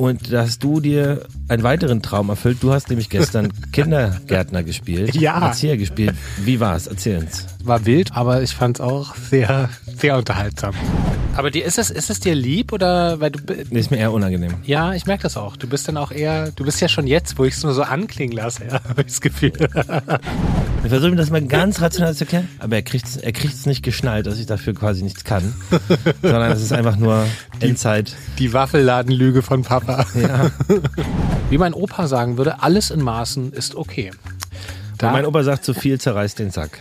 Und da hast du dir einen weiteren Traum erfüllt. Du hast nämlich gestern Kindergärtner gespielt. Ja. Erzieher gespielt. Wie war's? Erzähl uns. War wild, aber ich fand es auch sehr, sehr unterhaltsam. Aber dir, ist, es, ist es dir lieb oder weil du. Nee, ist mir eher unangenehm. Ja, ich merke das auch. Du bist dann auch eher, du bist ja schon jetzt, wo ich es nur so anklingen lasse, ja, habe ich das Gefühl. Wir versuchen das mal ganz rational zu erklären, aber er kriegt es er kriegt's nicht geschnallt, dass ich dafür quasi nichts kann. sondern es ist einfach nur Endzeit. Die Waffelladenlüge von Papa. Ja. Wie mein Opa sagen würde, alles in Maßen ist okay. Und mein Opa sagt, zu viel zerreißt den Sack.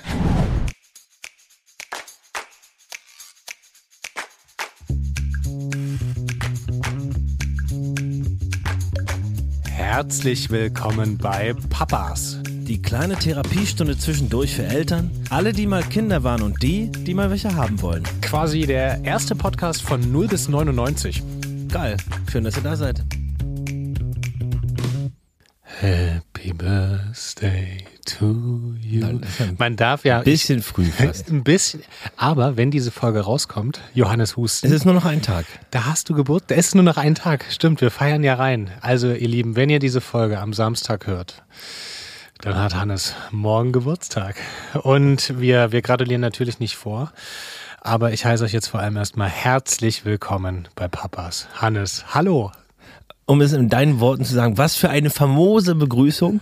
Herzlich willkommen bei Papas. Die kleine Therapiestunde zwischendurch für Eltern, alle, die mal Kinder waren und die, die mal welche haben wollen. Quasi der erste Podcast von 0 bis 99. Geil. Schön, dass ihr da seid. Happy Birthday to you. Nein, ein Man darf ja Bisschen früh fast. ein bisschen, aber wenn diese Folge rauskommt, Johannes Es Husten, ist nur noch ein Tag. da hast du Geburt, da ist nur noch ein Tag. Stimmt, wir feiern ja rein. Also ihr Lieben, wenn ihr diese Folge am Samstag hört, dann hat Hannes morgen Geburtstag. Und wir, wir gratulieren natürlich nicht vor. Aber ich heiße euch jetzt vor allem erstmal herzlich willkommen bei Papas. Hannes, hallo. Um es in deinen Worten zu sagen, was für eine famose Begrüßung.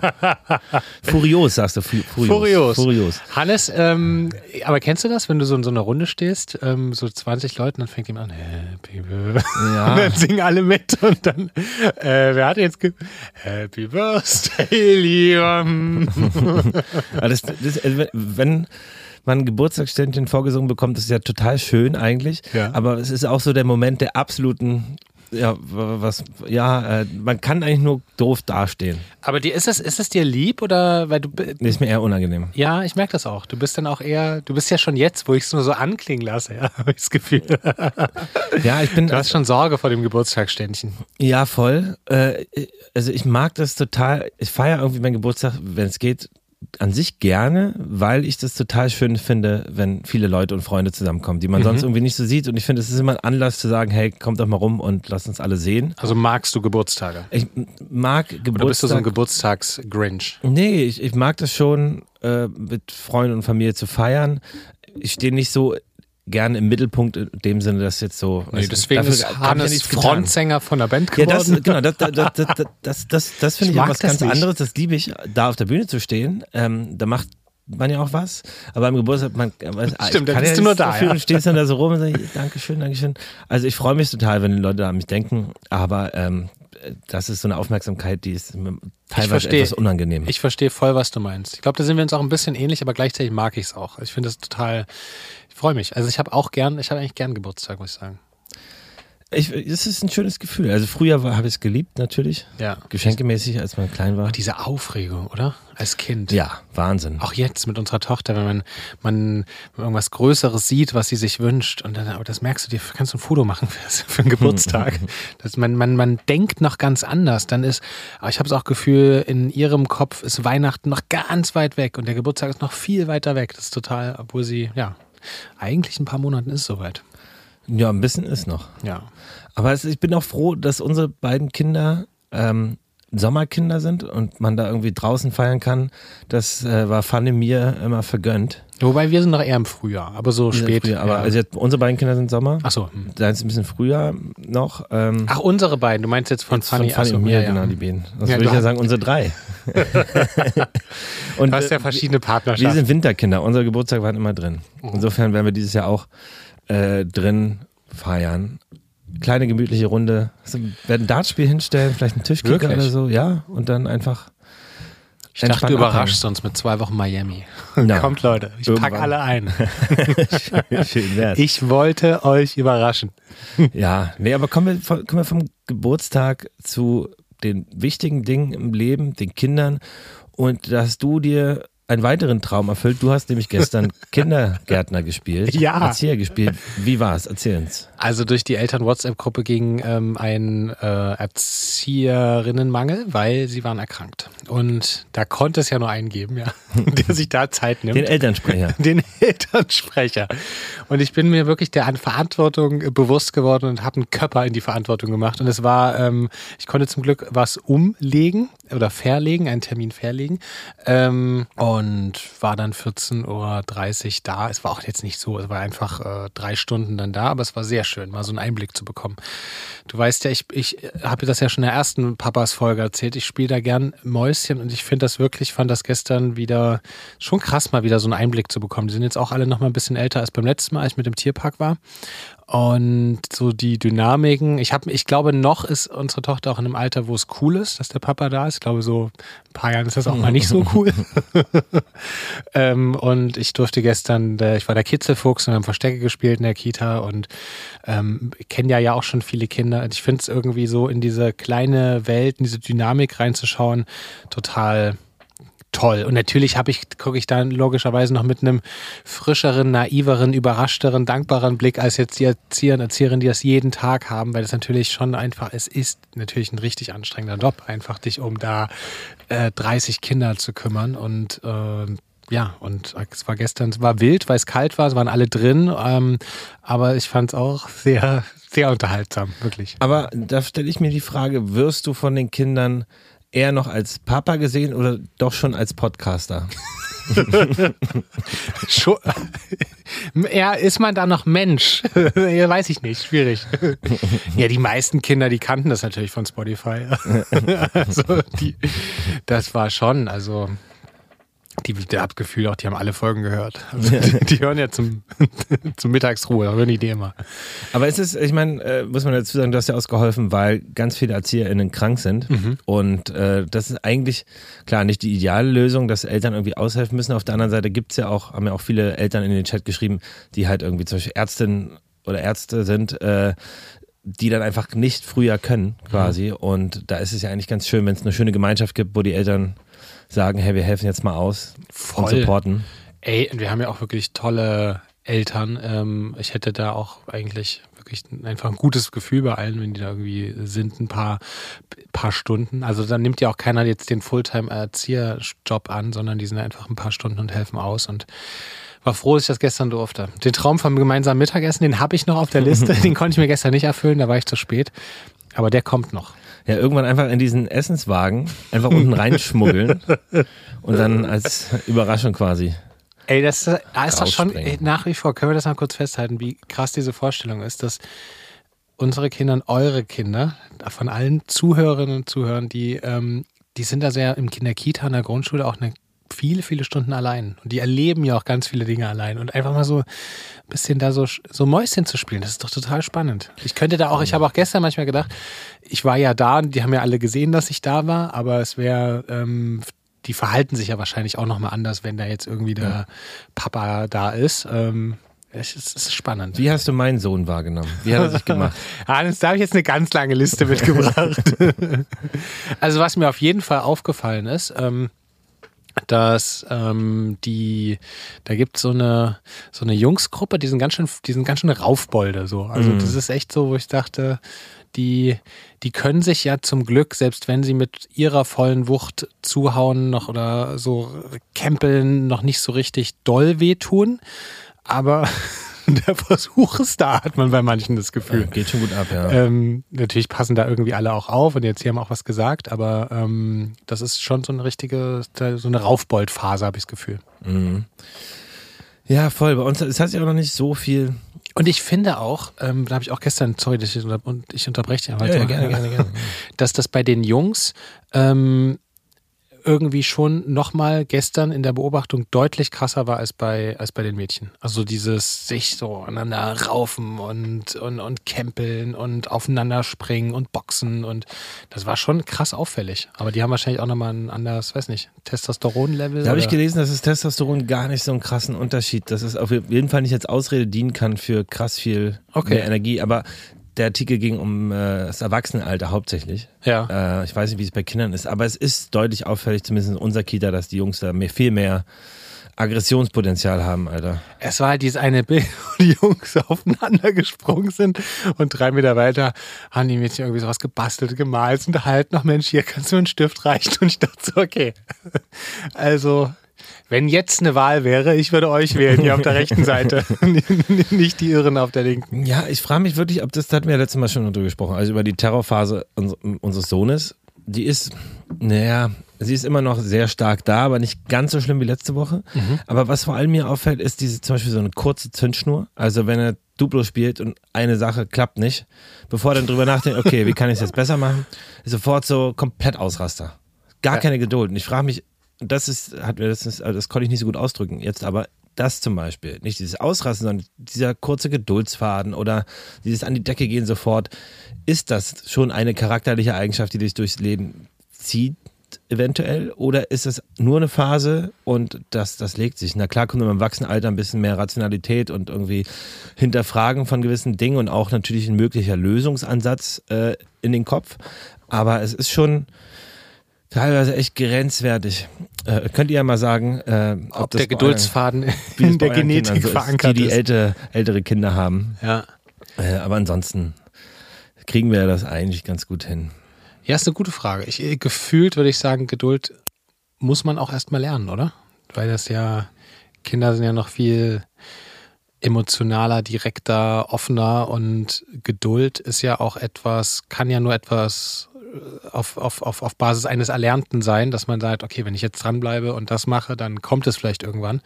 Furios, sagst du. Fu- Furios. Furios. Furios. Hannes, ähm, aber kennst du das, wenn du so in so einer Runde stehst, ähm, so 20 Leuten, dann fängt jemand an, Happy Birthday. Ja. Und dann singen alle mit und dann, äh, wer hat jetzt Happy Birthday. Aber das, das, äh, wenn man ein Geburtstagsständchen vorgesungen bekommt, ist ja total schön eigentlich. Ja. Aber es ist auch so der Moment der absoluten, ja, was, ja, äh, man kann eigentlich nur doof dastehen. Aber dir, ist es, ist es dir lieb oder, weil du, Nee, ist mir eher unangenehm. ja, ich merke das auch. Du bist dann auch eher, du bist ja schon jetzt, wo ich es nur so anklingen lasse, ja, habe ich das Gefühl. Ja, ich bin, Du hast schon Sorge vor dem Geburtstagsständchen. ja, voll. Äh, also ich mag das total, ich feiere irgendwie meinen Geburtstag, wenn es geht, an sich gerne, weil ich das total schön finde, wenn viele Leute und Freunde zusammenkommen, die man sonst irgendwie nicht so sieht. Und ich finde, es ist immer ein Anlass zu sagen, hey, kommt doch mal rum und lasst uns alle sehen. Also magst du Geburtstage? Ich mag Geburtstag. Oder bist du so ein Geburtstags-Grinch? Nee, ich, ich mag das schon, äh, mit Freunden und Familie zu feiern. Ich stehe nicht so gerne im Mittelpunkt in dem Sinne, dass jetzt so. Nee, also deswegen ist ja Hannes getan. Frontsänger von der Band Ja, geworden. das, genau, das, das, das, das, das, das, finde Ich ich was ganz nicht. anderes. Das liebe ich, da auf der Bühne zu stehen. Ähm, da macht man ja auch was. Aber am Geburtstag, man weiß, Stimmt, ich dann bist ja du nur da, dafür ja. und stehst dann da so rum und sagst, Dankeschön, Dankeschön. Also ich freue mich total, wenn die Leute da an mich denken. Aber ähm, das ist so eine Aufmerksamkeit, die ist mir teilweise verstehe. etwas unangenehm. Ich verstehe voll, was du meinst. Ich glaube, da sind wir uns auch ein bisschen ähnlich, aber gleichzeitig mag ich es auch. Also Ich finde das total, ich freue mich. Also ich habe auch gern, ich habe eigentlich gern Geburtstag, muss ich sagen. Ich, es ist ein schönes Gefühl. Also früher habe ich es geliebt, natürlich. Ja. Geschenkemäßig, als man klein war. Diese Aufregung, oder? Als Kind. Ja, Wahnsinn. Auch jetzt mit unserer Tochter, wenn man, man irgendwas Größeres sieht, was sie sich wünscht, und dann, aber das merkst du dir, kannst du ein Foto machen für, für einen Geburtstag. das, man, man, man denkt noch ganz anders. Dann ist, aber ich habe das auch Gefühl, in ihrem Kopf ist Weihnachten noch ganz weit weg und der Geburtstag ist noch viel weiter weg. Das ist total, obwohl sie, ja, eigentlich in ein paar Monaten ist es soweit. Ja, ein bisschen ist noch. Ja. Aber es, ich bin auch froh, dass unsere beiden Kinder ähm, Sommerkinder sind und man da irgendwie draußen feiern kann. Das äh, war Fanny mir immer vergönnt. Wobei wir sind noch eher im Frühjahr, aber so spät. Frühjahr. Aber ja. also jetzt, unsere beiden Kinder sind Sommer. Ach so. hm. Deins ist ein bisschen früher noch. Ähm, Ach, unsere beiden. Du meinst jetzt von jetzt Fanny, von Fanny Ach so, und mir, ja, genau, die beiden. Das Ja, würde ich ja sagen, unsere drei. und Du hast ja verschiedene wir Partnerschaften. sind Winterkinder. Unser Geburtstag war immer drin. Insofern werden wir dieses Jahr auch äh, drin feiern. Kleine gemütliche Runde. Also, werden ein Dartspiel hinstellen, vielleicht ein Tischkicker Wirklich? oder so, ja. Und dann einfach. Ich dachte, du überraschst uns mit zwei Wochen Miami. Ja. Kommt, Leute, ich Irgendwann. pack alle ein. Schön wär's. Ich wollte euch überraschen. Ja, nee, aber kommen wir, von- kommen wir vom Geburtstag zu den wichtigen Dingen im Leben, den Kindern. Und da hast du dir einen weiteren Traum erfüllt. Du hast nämlich gestern Kindergärtner gespielt. Ja. Erzieher gespielt. Wie war es? Erzähl uns. Also durch die Eltern-WhatsApp-Gruppe ging ähm, ein äh, Erzieherinnenmangel, weil sie waren erkrankt. Und da konnte es ja nur einen geben, ja, der sich da Zeit nimmt. Den Elternsprecher. Den Elternsprecher. Und ich bin mir wirklich der Verantwortung bewusst geworden und habe einen Körper in die Verantwortung gemacht. Und es war, ähm, ich konnte zum Glück was umlegen oder verlegen, einen Termin verlegen. Ähm, und war dann 14.30 Uhr da. Es war auch jetzt nicht so, es war einfach äh, drei Stunden dann da, aber es war sehr schön, mal so einen Einblick zu bekommen. Du weißt ja, ich, ich habe das ja schon in der ersten Papas Folge erzählt. Ich spiele da gern Mäuschen und ich finde das wirklich, fand das gestern wieder schon krass, mal wieder so einen Einblick zu bekommen. Die sind jetzt auch alle noch mal ein bisschen älter als beim letzten Mal, als ich mit dem Tierpark war. Und so die Dynamiken. Ich habe, ich glaube, noch ist unsere Tochter auch in einem Alter, wo es cool ist, dass der Papa da ist. Ich glaube, so ein paar Jahren ist das auch mal nicht so cool. ähm, und ich durfte gestern, ich war der Kitzelfuchs und haben Verstecke gespielt in der Kita und ähm, kenne ja ja auch schon viele Kinder. Ich finde es irgendwie so in diese kleine Welt, in diese Dynamik reinzuschauen, total toll. Und natürlich habe ich, gucke ich dann logischerweise noch mit einem frischeren, naiveren, überraschteren, dankbaren Blick als jetzt die Erzieher und Erzieherinnen, die das jeden Tag haben, weil das natürlich schon einfach, es ist natürlich ein richtig anstrengender Job, einfach dich um da äh, 30 Kinder zu kümmern und äh, ja, und es war gestern, es war wild, weil es kalt war, es waren alle drin, ähm, aber ich fand es auch sehr, sehr unterhaltsam, wirklich. Aber da stelle ich mir die Frage, wirst du von den Kindern eher noch als Papa gesehen oder doch schon als Podcaster? ja, ist man da noch Mensch? ja, weiß ich nicht, schwierig. ja, die meisten Kinder, die kannten das natürlich von Spotify. also die, das war schon, also die, der hat Gefühl auch, die haben alle Folgen gehört. Also die, die, hören ja zum, zum Mittagsruhe, hören die immer. Aber es ist, ich meine, äh, muss man dazu sagen, du hast ja ausgeholfen, weil ganz viele ErzieherInnen krank sind. Mhm. Und äh, das ist eigentlich, klar, nicht die ideale Lösung, dass Eltern irgendwie aushelfen müssen. Auf der anderen Seite gibt es ja auch, haben ja auch viele Eltern in den Chat geschrieben, die halt irgendwie zum Beispiel Ärztin oder Ärzte sind, äh, die dann einfach nicht früher können, quasi. Mhm. Und da ist es ja eigentlich ganz schön, wenn es eine schöne Gemeinschaft gibt, wo die Eltern sagen, hey, wir helfen jetzt mal aus Voll. und supporten. Ey, wir haben ja auch wirklich tolle Eltern. Ähm, ich hätte da auch eigentlich wirklich einfach ein gutes Gefühl bei allen, wenn die da irgendwie sind, ein paar, paar Stunden. Also dann nimmt ja auch keiner jetzt den Fulltime-Erzieherjob an, sondern die sind einfach ein paar Stunden und helfen aus und war froh, dass ich das gestern durfte. Den Traum vom gemeinsamen Mittagessen, den habe ich noch auf der Liste. den konnte ich mir gestern nicht erfüllen, da war ich zu spät. Aber der kommt noch. Ja, irgendwann einfach in diesen Essenswagen einfach unten reinschmuggeln und dann als Überraschung quasi. Ey, das ist, ist doch schon ey, nach wie vor, können wir das mal kurz festhalten, wie krass diese Vorstellung ist, dass unsere Kinder und eure Kinder, von allen Zuhörerinnen und Zuhörern, die, ähm, die sind da sehr im Kinderkita, in der Grundschule auch eine viele, viele Stunden allein. Und die erleben ja auch ganz viele Dinge allein. Und einfach mal so ein bisschen da so, so Mäuschen zu spielen, das ist doch total spannend. Ich könnte da auch, ich habe auch gestern manchmal gedacht, ich war ja da, die haben ja alle gesehen, dass ich da war, aber es wäre, ähm, die verhalten sich ja wahrscheinlich auch nochmal anders, wenn da jetzt irgendwie der ja. Papa da ist. Ähm, es ist, es ist, spannend. Wie hast du meinen Sohn wahrgenommen? Wie hat er sich gemacht? Hans, da habe ich jetzt eine ganz lange Liste mitgebracht. also was mir auf jeden Fall aufgefallen ist, ähm, dass ähm, die, da gibt so eine so eine Jungsgruppe, die sind ganz schön, die sind ganz schön Raufbolde so. Also mhm. das ist echt so, wo ich dachte, die, die können sich ja zum Glück, selbst wenn sie mit ihrer vollen Wucht zuhauen noch oder so kämpeln, noch nicht so richtig doll wehtun. Aber der Versuch ist da, hat man bei manchen das Gefühl. Ja, geht schon gut ab, ja. Ähm, natürlich passen da irgendwie alle auch auf und jetzt hier haben auch was gesagt, aber ähm, das ist schon so eine richtige, so eine Raufbold-Phase, habe ich das Gefühl. Mhm. Ja, voll. Bei uns, es hat sich auch noch nicht so viel. Und ich finde auch, ähm, da habe ich auch gestern, sorry, dass ich, und ich unterbreche dich, ja, ja, gerne, gerne, gerne. dass das bei den Jungs ähm, irgendwie schon nochmal gestern in der Beobachtung deutlich krasser war als bei, als bei den Mädchen. Also dieses sich so aneinander raufen und, und, und kämpeln und aufeinander springen und boxen und das war schon krass auffällig. Aber die haben wahrscheinlich auch nochmal ein anderes, weiß nicht, Testosteron-Level. Da habe ich gelesen, dass das Testosteron gar nicht so einen krassen Unterschied, dass es auf jeden Fall nicht als Ausrede dienen kann für krass viel okay. mehr Energie. Aber der Artikel ging um äh, das Erwachsenenalter hauptsächlich. Ja. Äh, ich weiß nicht, wie es bei Kindern ist, aber es ist deutlich auffällig, zumindest in unserer Kita, dass die Jungs da mehr, viel mehr Aggressionspotenzial haben, Alter. Es war halt dieses eine Bild, wo die Jungs aufeinander gesprungen sind und drei Meter weiter haben die Mädchen irgendwie sowas gebastelt, gemalt und halt noch, Mensch, hier kannst du einen Stift reichen. Und ich dachte so, okay. Also, wenn jetzt eine Wahl wäre, ich würde euch wählen hier auf der rechten Seite. Nicht die Irren auf der linken. Ja, ich frage mich wirklich, ob das, da hatten wir ja letztes Mal schon drüber gesprochen, also über die Terrorphase uns, unseres Sohnes. Die ist, naja, sie ist immer noch sehr stark da, aber nicht ganz so schlimm wie letzte Woche. Aber was vor allem mir auffällt, ist diese zum Beispiel so eine kurze Zündschnur. Also wenn er Duplo spielt und eine Sache klappt nicht, bevor er dann drüber nachdenkt, okay, wie kann ich es jetzt besser machen, ist sofort so komplett Ausraster. Gar Ja. keine Geduld. Und ich frage mich, das ist, hat mir das, also das konnte ich nicht so gut ausdrücken. Jetzt aber das zum Beispiel, nicht dieses Ausrasten, sondern dieser kurze Geduldsfaden oder dieses an die Decke gehen sofort, ist das schon eine charakterliche Eigenschaft, die dich durchs Leben zieht, eventuell? Oder ist es nur eine Phase und das, das legt sich? Na klar kommt im Erwachsenenalter ein bisschen mehr Rationalität und irgendwie Hinterfragen von gewissen Dingen und auch natürlich ein möglicher Lösungsansatz äh, in den Kopf. Aber es ist schon teilweise echt grenzwertig. Äh, könnt ihr ja mal sagen, äh, ob, Ob das der Geduldsfaden euren- in der Genetik Kindern so ist, verankert die, die ist. älte, ältere Kinder haben. Ja. Äh, aber ansonsten kriegen wir das eigentlich ganz gut hin. Ja, ist eine gute Frage. Ich, äh, gefühlt würde ich sagen, Geduld muss man auch erstmal lernen, oder? Weil das ja, Kinder sind ja noch viel emotionaler, direkter, offener und Geduld ist ja auch etwas, kann ja nur etwas auf, auf, auf, auf Basis eines Erlernten sein, dass man sagt, okay, wenn ich jetzt dranbleibe und das mache, dann kommt es vielleicht irgendwann.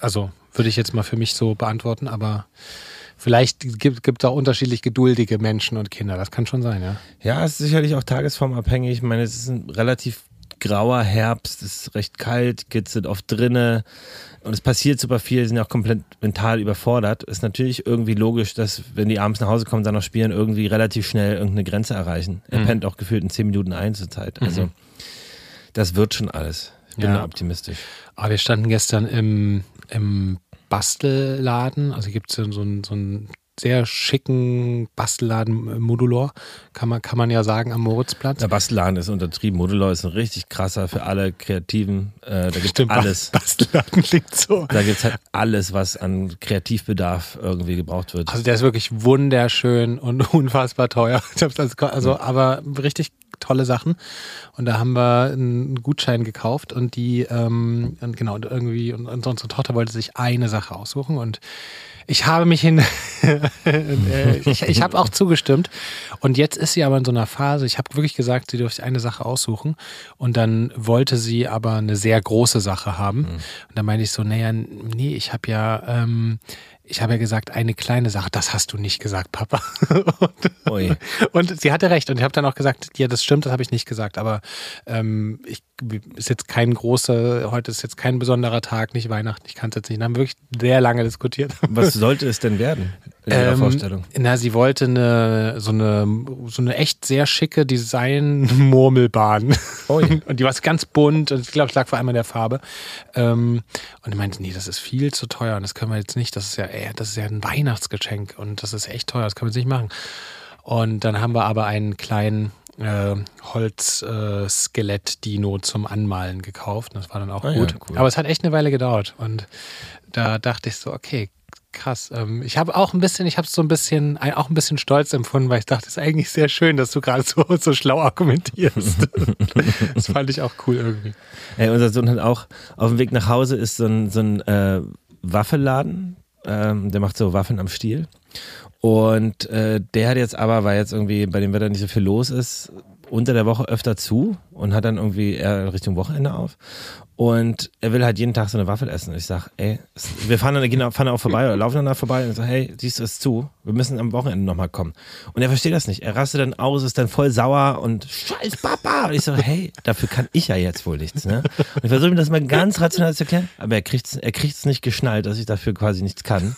Also würde ich jetzt mal für mich so beantworten, aber vielleicht gibt es auch unterschiedlich geduldige Menschen und Kinder. Das kann schon sein, ja. Ja, es ist sicherlich auch tagesformabhängig. Ich meine, es ist ein relativ grauer Herbst, es ist recht kalt, Kids sind oft drinne und es passiert super viel, sind ja auch komplett mental überfordert. Ist natürlich irgendwie logisch, dass wenn die abends nach Hause kommen, dann noch spielen, irgendwie relativ schnell irgendeine Grenze erreichen. Er Mhm. pennt auch gefühlt in zehn Minuten ein zur Zeit. Also das wird schon alles. Ich bin Ja. da optimistisch. Aber wir standen gestern im, im Bastelladen. Also gibt es so einen, so einen sehr schicken Bastelladen Modulor, kann man, kann man ja sagen, am Moritzplatz. Der Bastelladen ist untertrieben. Modulor ist ein richtig krasser für alle Kreativen. Äh, da gibt es alles. Bastelladen klingt so. Da gibt es halt alles, was an Kreativbedarf irgendwie gebraucht wird. Also der ist wirklich wunderschön und unfassbar teuer. Also, also aber richtig tolle Sachen. Und da haben wir einen Gutschein gekauft und die, ähm, und genau, und irgendwie, und, und unsere Tochter wollte sich eine Sache aussuchen und ich habe mich hin, ich, ich habe auch zugestimmt. Und jetzt ist sie aber in so einer Phase, ich habe wirklich gesagt, sie dürfte eine Sache aussuchen. Und dann wollte sie aber eine sehr große Sache haben. Und da meinte ich so, naja, nee, ich habe ja, ähm, ich habe ja gesagt, eine kleine Sache. Das hast du nicht gesagt, Papa. und, und sie hatte recht. Und ich habe dann auch gesagt, ja, das stimmt, das habe ich nicht gesagt. Aber ähm, ich ist jetzt kein großer, heute ist jetzt kein besonderer Tag, nicht Weihnachten, ich kann es jetzt nicht. Dann haben wir wirklich sehr lange diskutiert. Was sollte es denn werden in Ihrer Ähm, Vorstellung? Na, sie wollte eine so eine so eine echt sehr schicke Design-Murmelbahn. Ui. Und die war ganz bunt und ich glaube, es lag vor allem an der Farbe. Ähm, und ich meinte, nee, das ist viel zu teuer und das können wir jetzt nicht. Das ist ja, ey, das ist ja ein Weihnachtsgeschenk und das ist echt teuer, das können wir jetzt nicht machen. Und dann haben wir aber einen kleinen äh, Holz-Skelett-Dino zum Anmalen gekauft. Das war dann auch Ah ja, gut. cool. Aber es hat echt eine Weile gedauert. Und da dachte ich so, okay, krass. Ähm, ich habe auch ein bisschen, ich habe so ein bisschen, auch ein bisschen stolz empfunden, weil ich dachte, es ist eigentlich sehr schön, dass du gerade so, so schlau argumentierst. das fand ich auch cool irgendwie. Ey, unser Sohn hat auch auf dem Weg nach Hause ist so ein, so ein äh, Waffelladen. Ähm, der macht so Waffeln am Stiel. Und äh, der hat jetzt aber, weil jetzt irgendwie bei dem Wetter nicht so viel los ist, unter der Woche öfter zu und hat dann irgendwie eher Richtung Wochenende auf. Und er will halt jeden Tag so eine Waffel essen. Und ich sag, ey, wir fahren dann, gehen, fahren da auch vorbei oder laufen dann da vorbei und ich sag, hey, siehst du es zu? Wir müssen am Wochenende nochmal kommen. Und er versteht das nicht. Er rastet dann aus, ist dann voll sauer und scheiß Papa. Und ich so, hey, dafür kann ich ja jetzt wohl nichts. Ne? Und ich versuche ihm das mal ganz rational zu erklären, aber er kriegt es er kriegt's nicht geschnallt, dass ich dafür quasi nichts kann.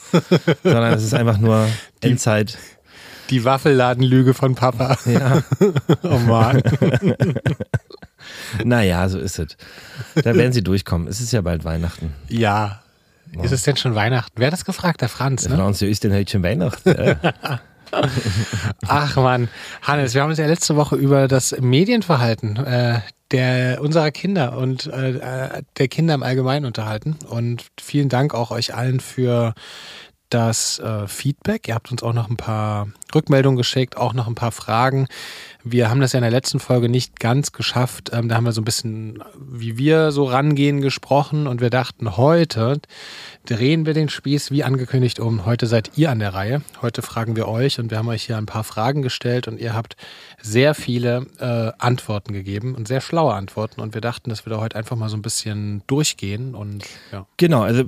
Sondern es ist einfach nur Endzeit. Die Waffelladenlüge von Papa. Ja. Oh Mann. Naja, so ist es. Da werden sie durchkommen. Es ist ja bald Weihnachten. Ja. Ist es denn schon Weihnachten? Wer hat das gefragt? Der Franz, ne? uns ja ist denn heute schon Weihnachten. Ja. Ach man, Hannes, wir haben uns ja letzte Woche über das Medienverhalten äh, der unserer Kinder und äh, der Kinder im Allgemeinen unterhalten. Und vielen Dank auch euch allen für das äh, Feedback. Ihr habt uns auch noch ein paar Rückmeldungen geschickt, auch noch ein paar Fragen. Wir haben das ja in der letzten Folge nicht ganz geschafft. Ähm, da haben wir so ein bisschen, wie wir so rangehen, gesprochen und wir dachten, heute drehen wir den Spieß wie angekündigt um. Heute seid ihr an der Reihe. Heute fragen wir euch und wir haben euch hier ein paar Fragen gestellt und ihr habt sehr viele äh, Antworten gegeben und sehr schlaue Antworten und wir dachten, dass wir da heute einfach mal so ein bisschen durchgehen und ja. Genau, also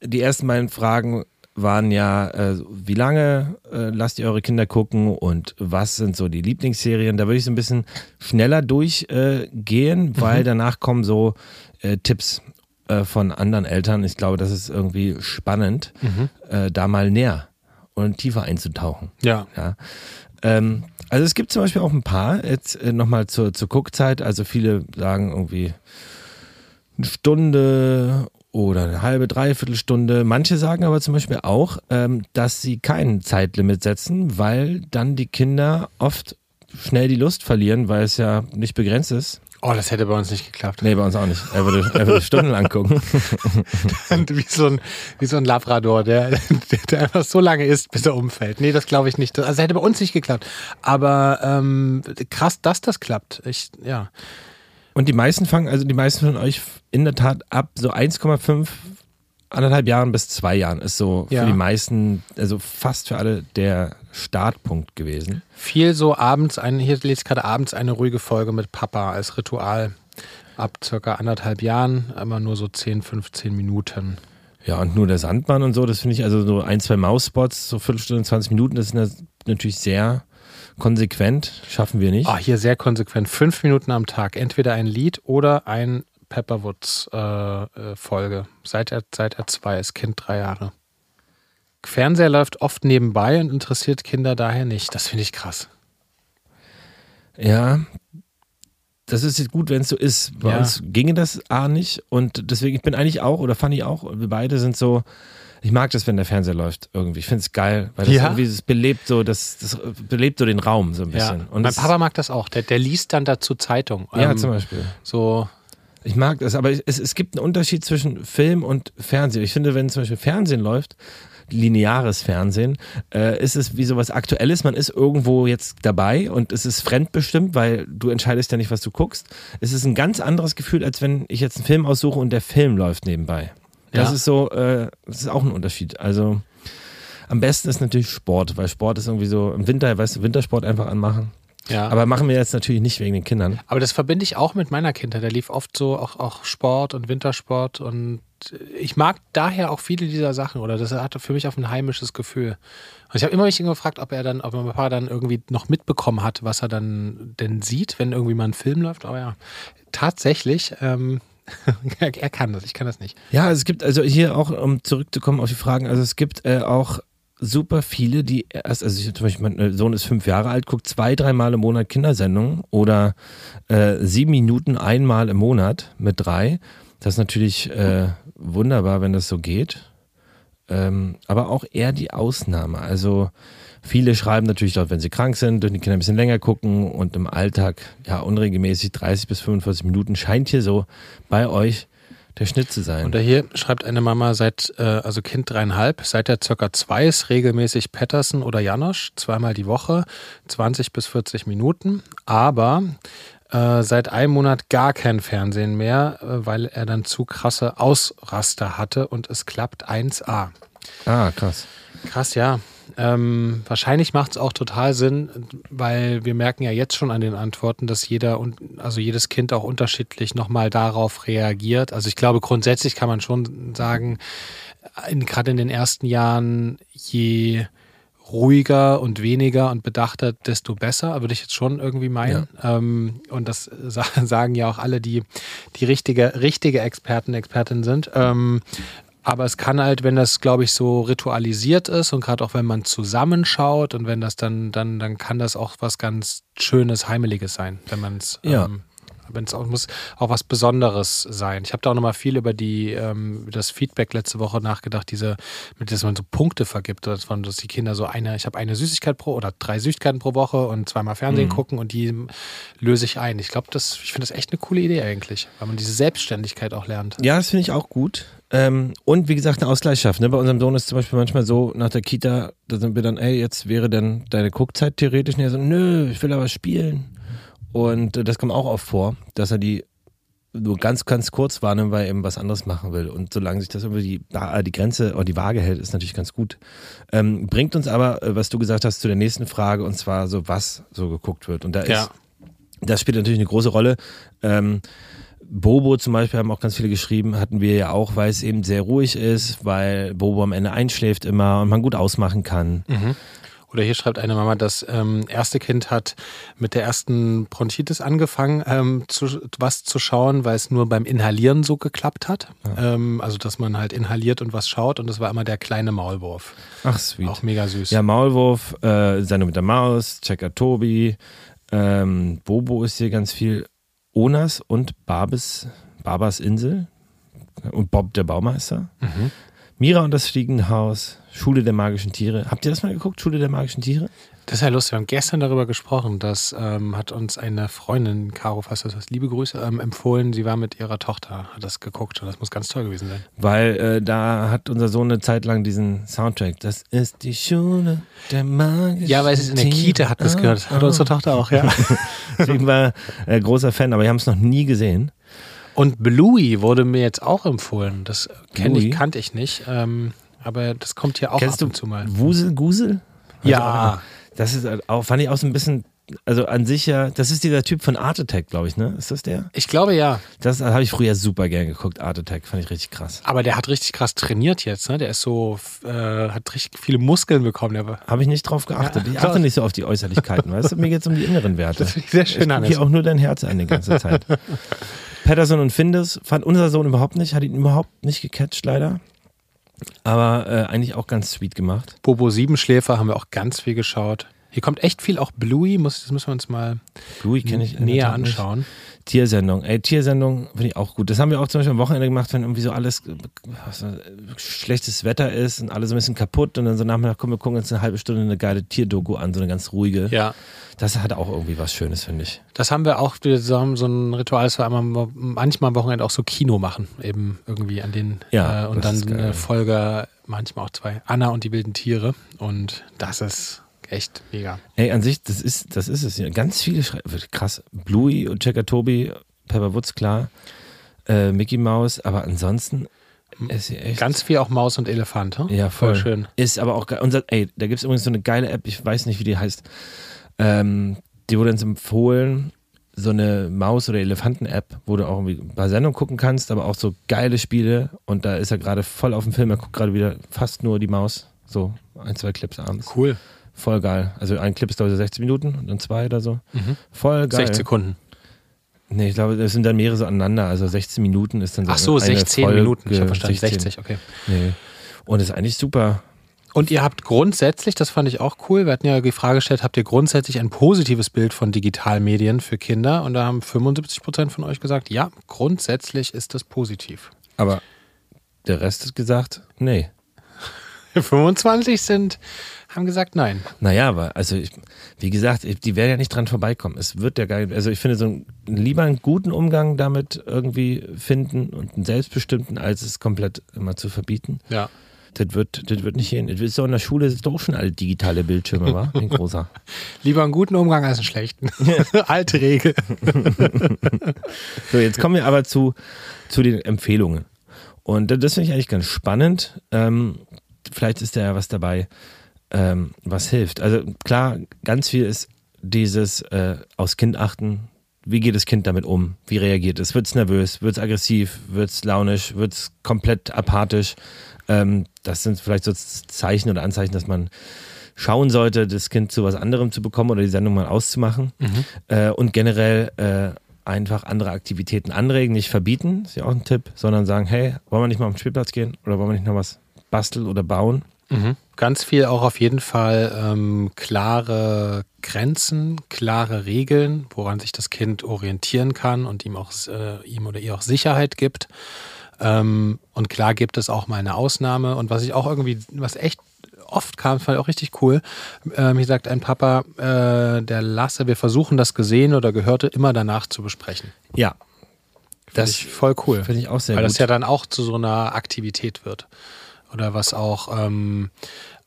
die ersten beiden Fragen waren ja, äh, wie lange äh, lasst ihr eure Kinder gucken und was sind so die Lieblingsserien? Da würde ich so ein bisschen schneller durchgehen, äh, weil mhm. danach kommen so äh, Tipps äh, von anderen Eltern. Ich glaube, das ist irgendwie spannend, mhm. Äh, da mal näher und tiefer einzutauchen. Ja. ja. Ähm, also es gibt zum Beispiel auch ein paar, jetzt äh, nochmal zur, zur Guckzeit, also viele sagen irgendwie eine Stunde oder eine halbe, dreiviertel Stunde. Manche sagen aber zum Beispiel auch, ähm, dass sie kein Zeitlimit setzen, weil dann die Kinder oft schnell die Lust verlieren, weil es ja nicht begrenzt ist. Oh, das hätte bei uns nicht geklappt. Nee, bei uns auch nicht. Er würde, er würde stundenlang gucken. wie, so ein, wie so ein Labrador, der, der, der einfach so lange isst, bis er umfällt. Nee, das glaube ich nicht. Also hätte bei uns nicht geklappt. Aber ähm, krass, dass das klappt. Ich, ja. Und die meisten fangen, also die meisten von euch in der Tat ab so 1,5, anderthalb Jahren bis zwei Jahren ist so ja. für die meisten, also fast für alle der Startpunkt gewesen. Viel so abends, ein, hier lese ich gerade abends eine ruhige Folge mit Papa als Ritual. Ab circa anderthalb Jahren, immer nur so 10, 15 Minuten. Ja, und nur der Sandmann und so, das finde ich also so ein, zwei Mausspots, so Viertelstunde, 20 Minuten, das ist natürlich sehr konsequent, schaffen wir nicht. Ah, hier sehr konsequent. Fünf Minuten am Tag. Entweder ein Lied oder ein Pepperwoods-Folge. Äh, äh seit, er, seit er zwei ist, Kind drei Jahre. Fernseher läuft oft nebenbei und interessiert Kinder daher nicht. Das finde ich krass. Ja, das ist jetzt gut, wenn es so ist. Bei ja. uns ginge das A nicht und deswegen, ich bin eigentlich auch, oder fand ich auch, wir beide sind so, ich mag das, wenn der Fernseher läuft irgendwie. Ich finde es geil, weil das ja. irgendwie das belebt so, das, das belebt so den Raum so ein bisschen. Ja. Und mein Papa mag das auch. Der, der liest dann dazu Zeitung. Ja, ähm, zum Beispiel. So. Ich mag das, aber es, es gibt einen Unterschied zwischen Film und Fernsehen. Ich finde, wenn zum Beispiel Fernsehen läuft, lineares Fernsehen, äh, ist es wie sowas Aktuelles. Man ist irgendwo jetzt dabei und es ist fremdbestimmt, weil du entscheidest ja nicht, was du guckst. Es ist ein ganz anderes Gefühl, als wenn ich jetzt einen Film aussuche und der Film läuft nebenbei. Das ja. ist so, äh, das ist auch ein Unterschied. Also am besten ist natürlich Sport, weil Sport ist irgendwie so im Winter, weißt du, Wintersport einfach anmachen. Ja. Aber machen wir jetzt natürlich nicht wegen den Kindern. Aber das verbinde ich auch mit meiner Kindheit. Da lief oft so auch, auch Sport und Wintersport und ich mag daher auch viele dieser Sachen oder das hatte für mich auch ein heimisches Gefühl. Und ich habe immer mich gefragt, ob er dann, ob mein Papa dann irgendwie noch mitbekommen hat, was er dann denn sieht, wenn irgendwie mal ein Film läuft. Aber ja, tatsächlich ähm, er kann das, ich kann das nicht. Ja, es gibt also hier auch, um zurückzukommen auf die Fragen, also es gibt äh, auch super viele, die erst, also ich, zum Beispiel, mein Sohn ist fünf Jahre alt, guckt zwei, dreimal im Monat Kindersendungen oder äh, sieben Minuten einmal im Monat mit drei. Das ist natürlich äh, wunderbar, wenn das so geht. Ähm, aber auch eher die Ausnahme. Also Viele schreiben natürlich dort, wenn sie krank sind, dürfen die Kinder ein bisschen länger gucken und im Alltag ja unregelmäßig 30 bis 45 Minuten scheint hier so bei euch der Schnitt zu sein. Und hier schreibt eine Mama seit, äh, also Kind dreieinhalb, seit er circa zwei ist, regelmäßig Patterson oder Janosch, zweimal die Woche, 20 bis 40 Minuten. Aber äh, seit einem Monat gar kein Fernsehen mehr, äh, weil er dann zu krasse Ausraster hatte und es klappt 1A. Ah, krass. Krass, ja. Ähm, wahrscheinlich macht es auch total Sinn, weil wir merken ja jetzt schon an den Antworten, dass jeder und also jedes Kind auch unterschiedlich nochmal darauf reagiert. Also ich glaube, grundsätzlich kann man schon sagen, gerade in den ersten Jahren, je ruhiger und weniger und bedachter, desto besser, würde ich jetzt schon irgendwie meinen. Ja. Ähm, und das sagen ja auch alle, die die richtige, richtige Experten, Expertinnen sind. Ähm, aber es kann halt, wenn das, glaube ich, so ritualisiert ist und gerade auch wenn man zusammenschaut und wenn das dann, dann, dann kann das auch was ganz Schönes, Heimeliges sein, wenn man es ja. ähm, Aber es auch, muss auch was Besonderes sein. Ich habe da auch nochmal viel über die ähm, das Feedback letzte Woche nachgedacht, diese, mit dass man so Punkte vergibt, dass, man, dass die Kinder so eine, ich habe eine Süßigkeit pro oder drei Süßigkeiten pro Woche und zweimal Fernsehen mhm. gucken und die löse ich ein. Ich glaube, das, ich finde das echt eine coole Idee eigentlich, weil man diese Selbstständigkeit auch lernt. Ja, das finde ich auch gut. Ähm, und wie gesagt, eine Ausgleich schaffen. Ne? Bei unserem Sohn ist zum Beispiel manchmal so, nach der Kita, da sind wir dann, ey, jetzt wäre dann deine Guckzeit theoretisch. Und er so, nö, ich will aber spielen. Und äh, das kommt auch oft vor, dass er die nur ganz, ganz kurz wahrnimmt, weil er eben was anderes machen will. Und solange sich das irgendwie die, äh, die Grenze oder die Waage hält, ist natürlich ganz gut. Ähm, bringt uns aber, äh, was du gesagt hast, zu der nächsten Frage, und zwar so, was so geguckt wird. Und da ja. ist, das spielt natürlich eine große Rolle. Ähm, Bobo zum Beispiel haben auch ganz viele geschrieben, hatten wir ja auch, weil es eben sehr ruhig ist, weil Bobo am Ende einschläft immer und man gut ausmachen kann. Mhm. Oder hier schreibt eine Mama, das ähm, erste Kind hat mit der ersten Bronchitis angefangen, ähm, zu, was zu schauen, weil es nur beim Inhalieren so geklappt hat. Ja. Ähm, also, dass man halt inhaliert und was schaut. Und das war immer der kleine Maulwurf. Ach, sweet. Auch mega süß. Ja, Maulwurf, äh, Sendung mit der Maus, Checker Tobi, ähm, Bobo ist hier ganz viel. Onas und Babes, Babas Insel und Bob der Baumeister. Mhm. Mira und das Fliegende Haus, Schule der magischen Tiere. Habt ihr das mal geguckt, Schule der magischen Tiere? Das ist ja lustig. Wir haben gestern darüber gesprochen. Das ähm, hat uns eine Freundin, Caro Fass, das heißt, liebe Grüße, ähm, empfohlen. Sie war mit ihrer Tochter, hat das geguckt und das muss ganz toll gewesen sein. Weil äh, da hat unser Sohn eine Zeit lang diesen Soundtrack. Das ist die Schule der magischen Ja, weil es in der Kita hat das gehört. Hat unsere Tochter auch, ja. Deswegen war äh, großer Fan, aber wir haben es noch nie gesehen. Und Bluey wurde mir jetzt auch empfohlen. Das kenn ich, kannte ich nicht. Ähm, aber das kommt hier auch Kennst ab und zu mal. Wusel, Gusel? Ja. Also, das ist auch, fand ich auch so ein bisschen, also an sich ja, das ist dieser Typ von Art Attack, glaube ich, ne? Ist das der? Ich glaube ja. Das habe ich früher super gern geguckt, Art Attack, fand ich richtig krass. Aber der hat richtig krass trainiert jetzt, ne? Der ist so, äh, hat richtig viele Muskeln bekommen. Habe ich nicht drauf geachtet. Ja, ich achte nicht so auf die Äußerlichkeiten, weißt du? Mir geht es um die inneren Werte. Das finde ich sehr schön an. Ich auch nur dein Herz an die ganze Zeit. Patterson und Findus fand unser Sohn überhaupt nicht, hat ihn überhaupt nicht gecatcht, leider. Aber äh, eigentlich auch ganz sweet gemacht. Bobo Siebenschläfer haben wir auch ganz viel geschaut. Hier kommt echt viel auch Bluey, muss, das müssen wir uns mal Bluey ich näher anschauen. Nicht. Tiersendung. Ey, Tiersendung finde ich auch gut. Das haben wir auch zum Beispiel am Wochenende gemacht, wenn irgendwie so alles was, schlechtes Wetter ist und alles ein bisschen kaputt und dann so Nachmittag kommen wir gucken uns eine halbe Stunde eine geile Tierdoku an, so eine ganz ruhige. Ja. Das hat auch irgendwie was Schönes, finde ich. Das haben wir auch, wir haben so ein Ritual, dass wir einmal, manchmal am Wochenende auch so Kino machen, eben irgendwie an den ja, äh, und dann eine Folge, manchmal auch zwei, Anna und die wilden Tiere und das ist echt mega. Ey, an sich, das ist, das ist es. Ja. Ganz viele Schrei krass. Bluey und Checker Tobi, Pepper Woods, klar. Äh, Mickey Mouse, aber ansonsten ist sie echt. Ganz viel auch Maus und Elefant, hm? Ja, voll. voll. schön. Ist aber auch geil. Unser, ey, da gibt es übrigens so eine geile App, ich weiß nicht, wie die heißt. Ähm, die wurde uns empfohlen, so eine Maus- oder Elefanten-App, wo du auch irgendwie ein paar Sendungen gucken kannst, aber auch so geile Spiele. Und da ist er gerade voll auf dem Film. Er guckt gerade wieder fast nur die Maus. So ein, zwei Clips abends. Cool. Voll geil. Also ein Clip ist glaube ich 60 Minuten und dann zwei oder so. Mhm. Voll geil. 60 Sekunden. Nee, ich glaube, das sind dann mehrere so aneinander. Also 16 Minuten ist dann so. Ach so, 16 Folge, Minuten. Ich habe verstanden, 16. 60, okay. Nee. Und ist eigentlich super. Und ihr habt grundsätzlich, das fand ich auch cool, wir hatten ja die Frage gestellt, habt ihr grundsätzlich ein positives Bild von Digitalmedien für Kinder? Und da haben 75 Prozent von euch gesagt, ja, grundsätzlich ist das positiv. Aber der Rest hat gesagt, nee. 25 sind haben gesagt nein. Naja, aber also ich, wie gesagt, die werden ja nicht dran vorbeikommen. Es wird ja gar also ich finde so ein, lieber einen guten Umgang damit irgendwie finden und einen selbstbestimmten, als es komplett immer zu verbieten. Ja. Das wird, das wird nicht hin. Das ist doch in der Schule ist doch schon alle digitale Bildschirme, war? Ein großer. Lieber einen guten Umgang als einen schlechten. Alte Regel. so, jetzt kommen wir aber zu, zu den Empfehlungen. Und das finde ich eigentlich ganz spannend. Ähm, vielleicht ist da ja was dabei, ähm, was hilft. Also klar, ganz viel ist dieses äh, aus Kind achten. Wie geht das Kind damit um? Wie reagiert es? Wird es nervös? Wird es aggressiv? Wird es launisch? Wird es komplett apathisch? Ähm, das sind vielleicht so Zeichen oder Anzeichen, dass man schauen sollte, das Kind zu was anderem zu bekommen oder die Sendung mal auszumachen. Mhm. Äh, und generell äh, einfach andere Aktivitäten anregen, nicht verbieten, ist ja auch ein Tipp, sondern sagen, hey, wollen wir nicht mal auf den Spielplatz gehen oder wollen wir nicht noch was basteln oder bauen? Mhm. Ganz viel auch auf jeden Fall ähm, klare Grenzen, klare Regeln, woran sich das Kind orientieren kann und ihm auch äh, ihm oder ihr auch Sicherheit gibt. Ähm, und klar gibt es auch mal eine Ausnahme. Und was ich auch irgendwie, was echt oft kam, fand ich auch richtig cool. Ähm, hier sagt ein Papa, äh, der Lasse, wir versuchen das Gesehene oder Gehörte immer danach zu besprechen. Ja. Das ist voll cool. Finde ich auch sehr Weil gut. das ja dann auch zu so einer Aktivität wird. Oder was auch, ähm,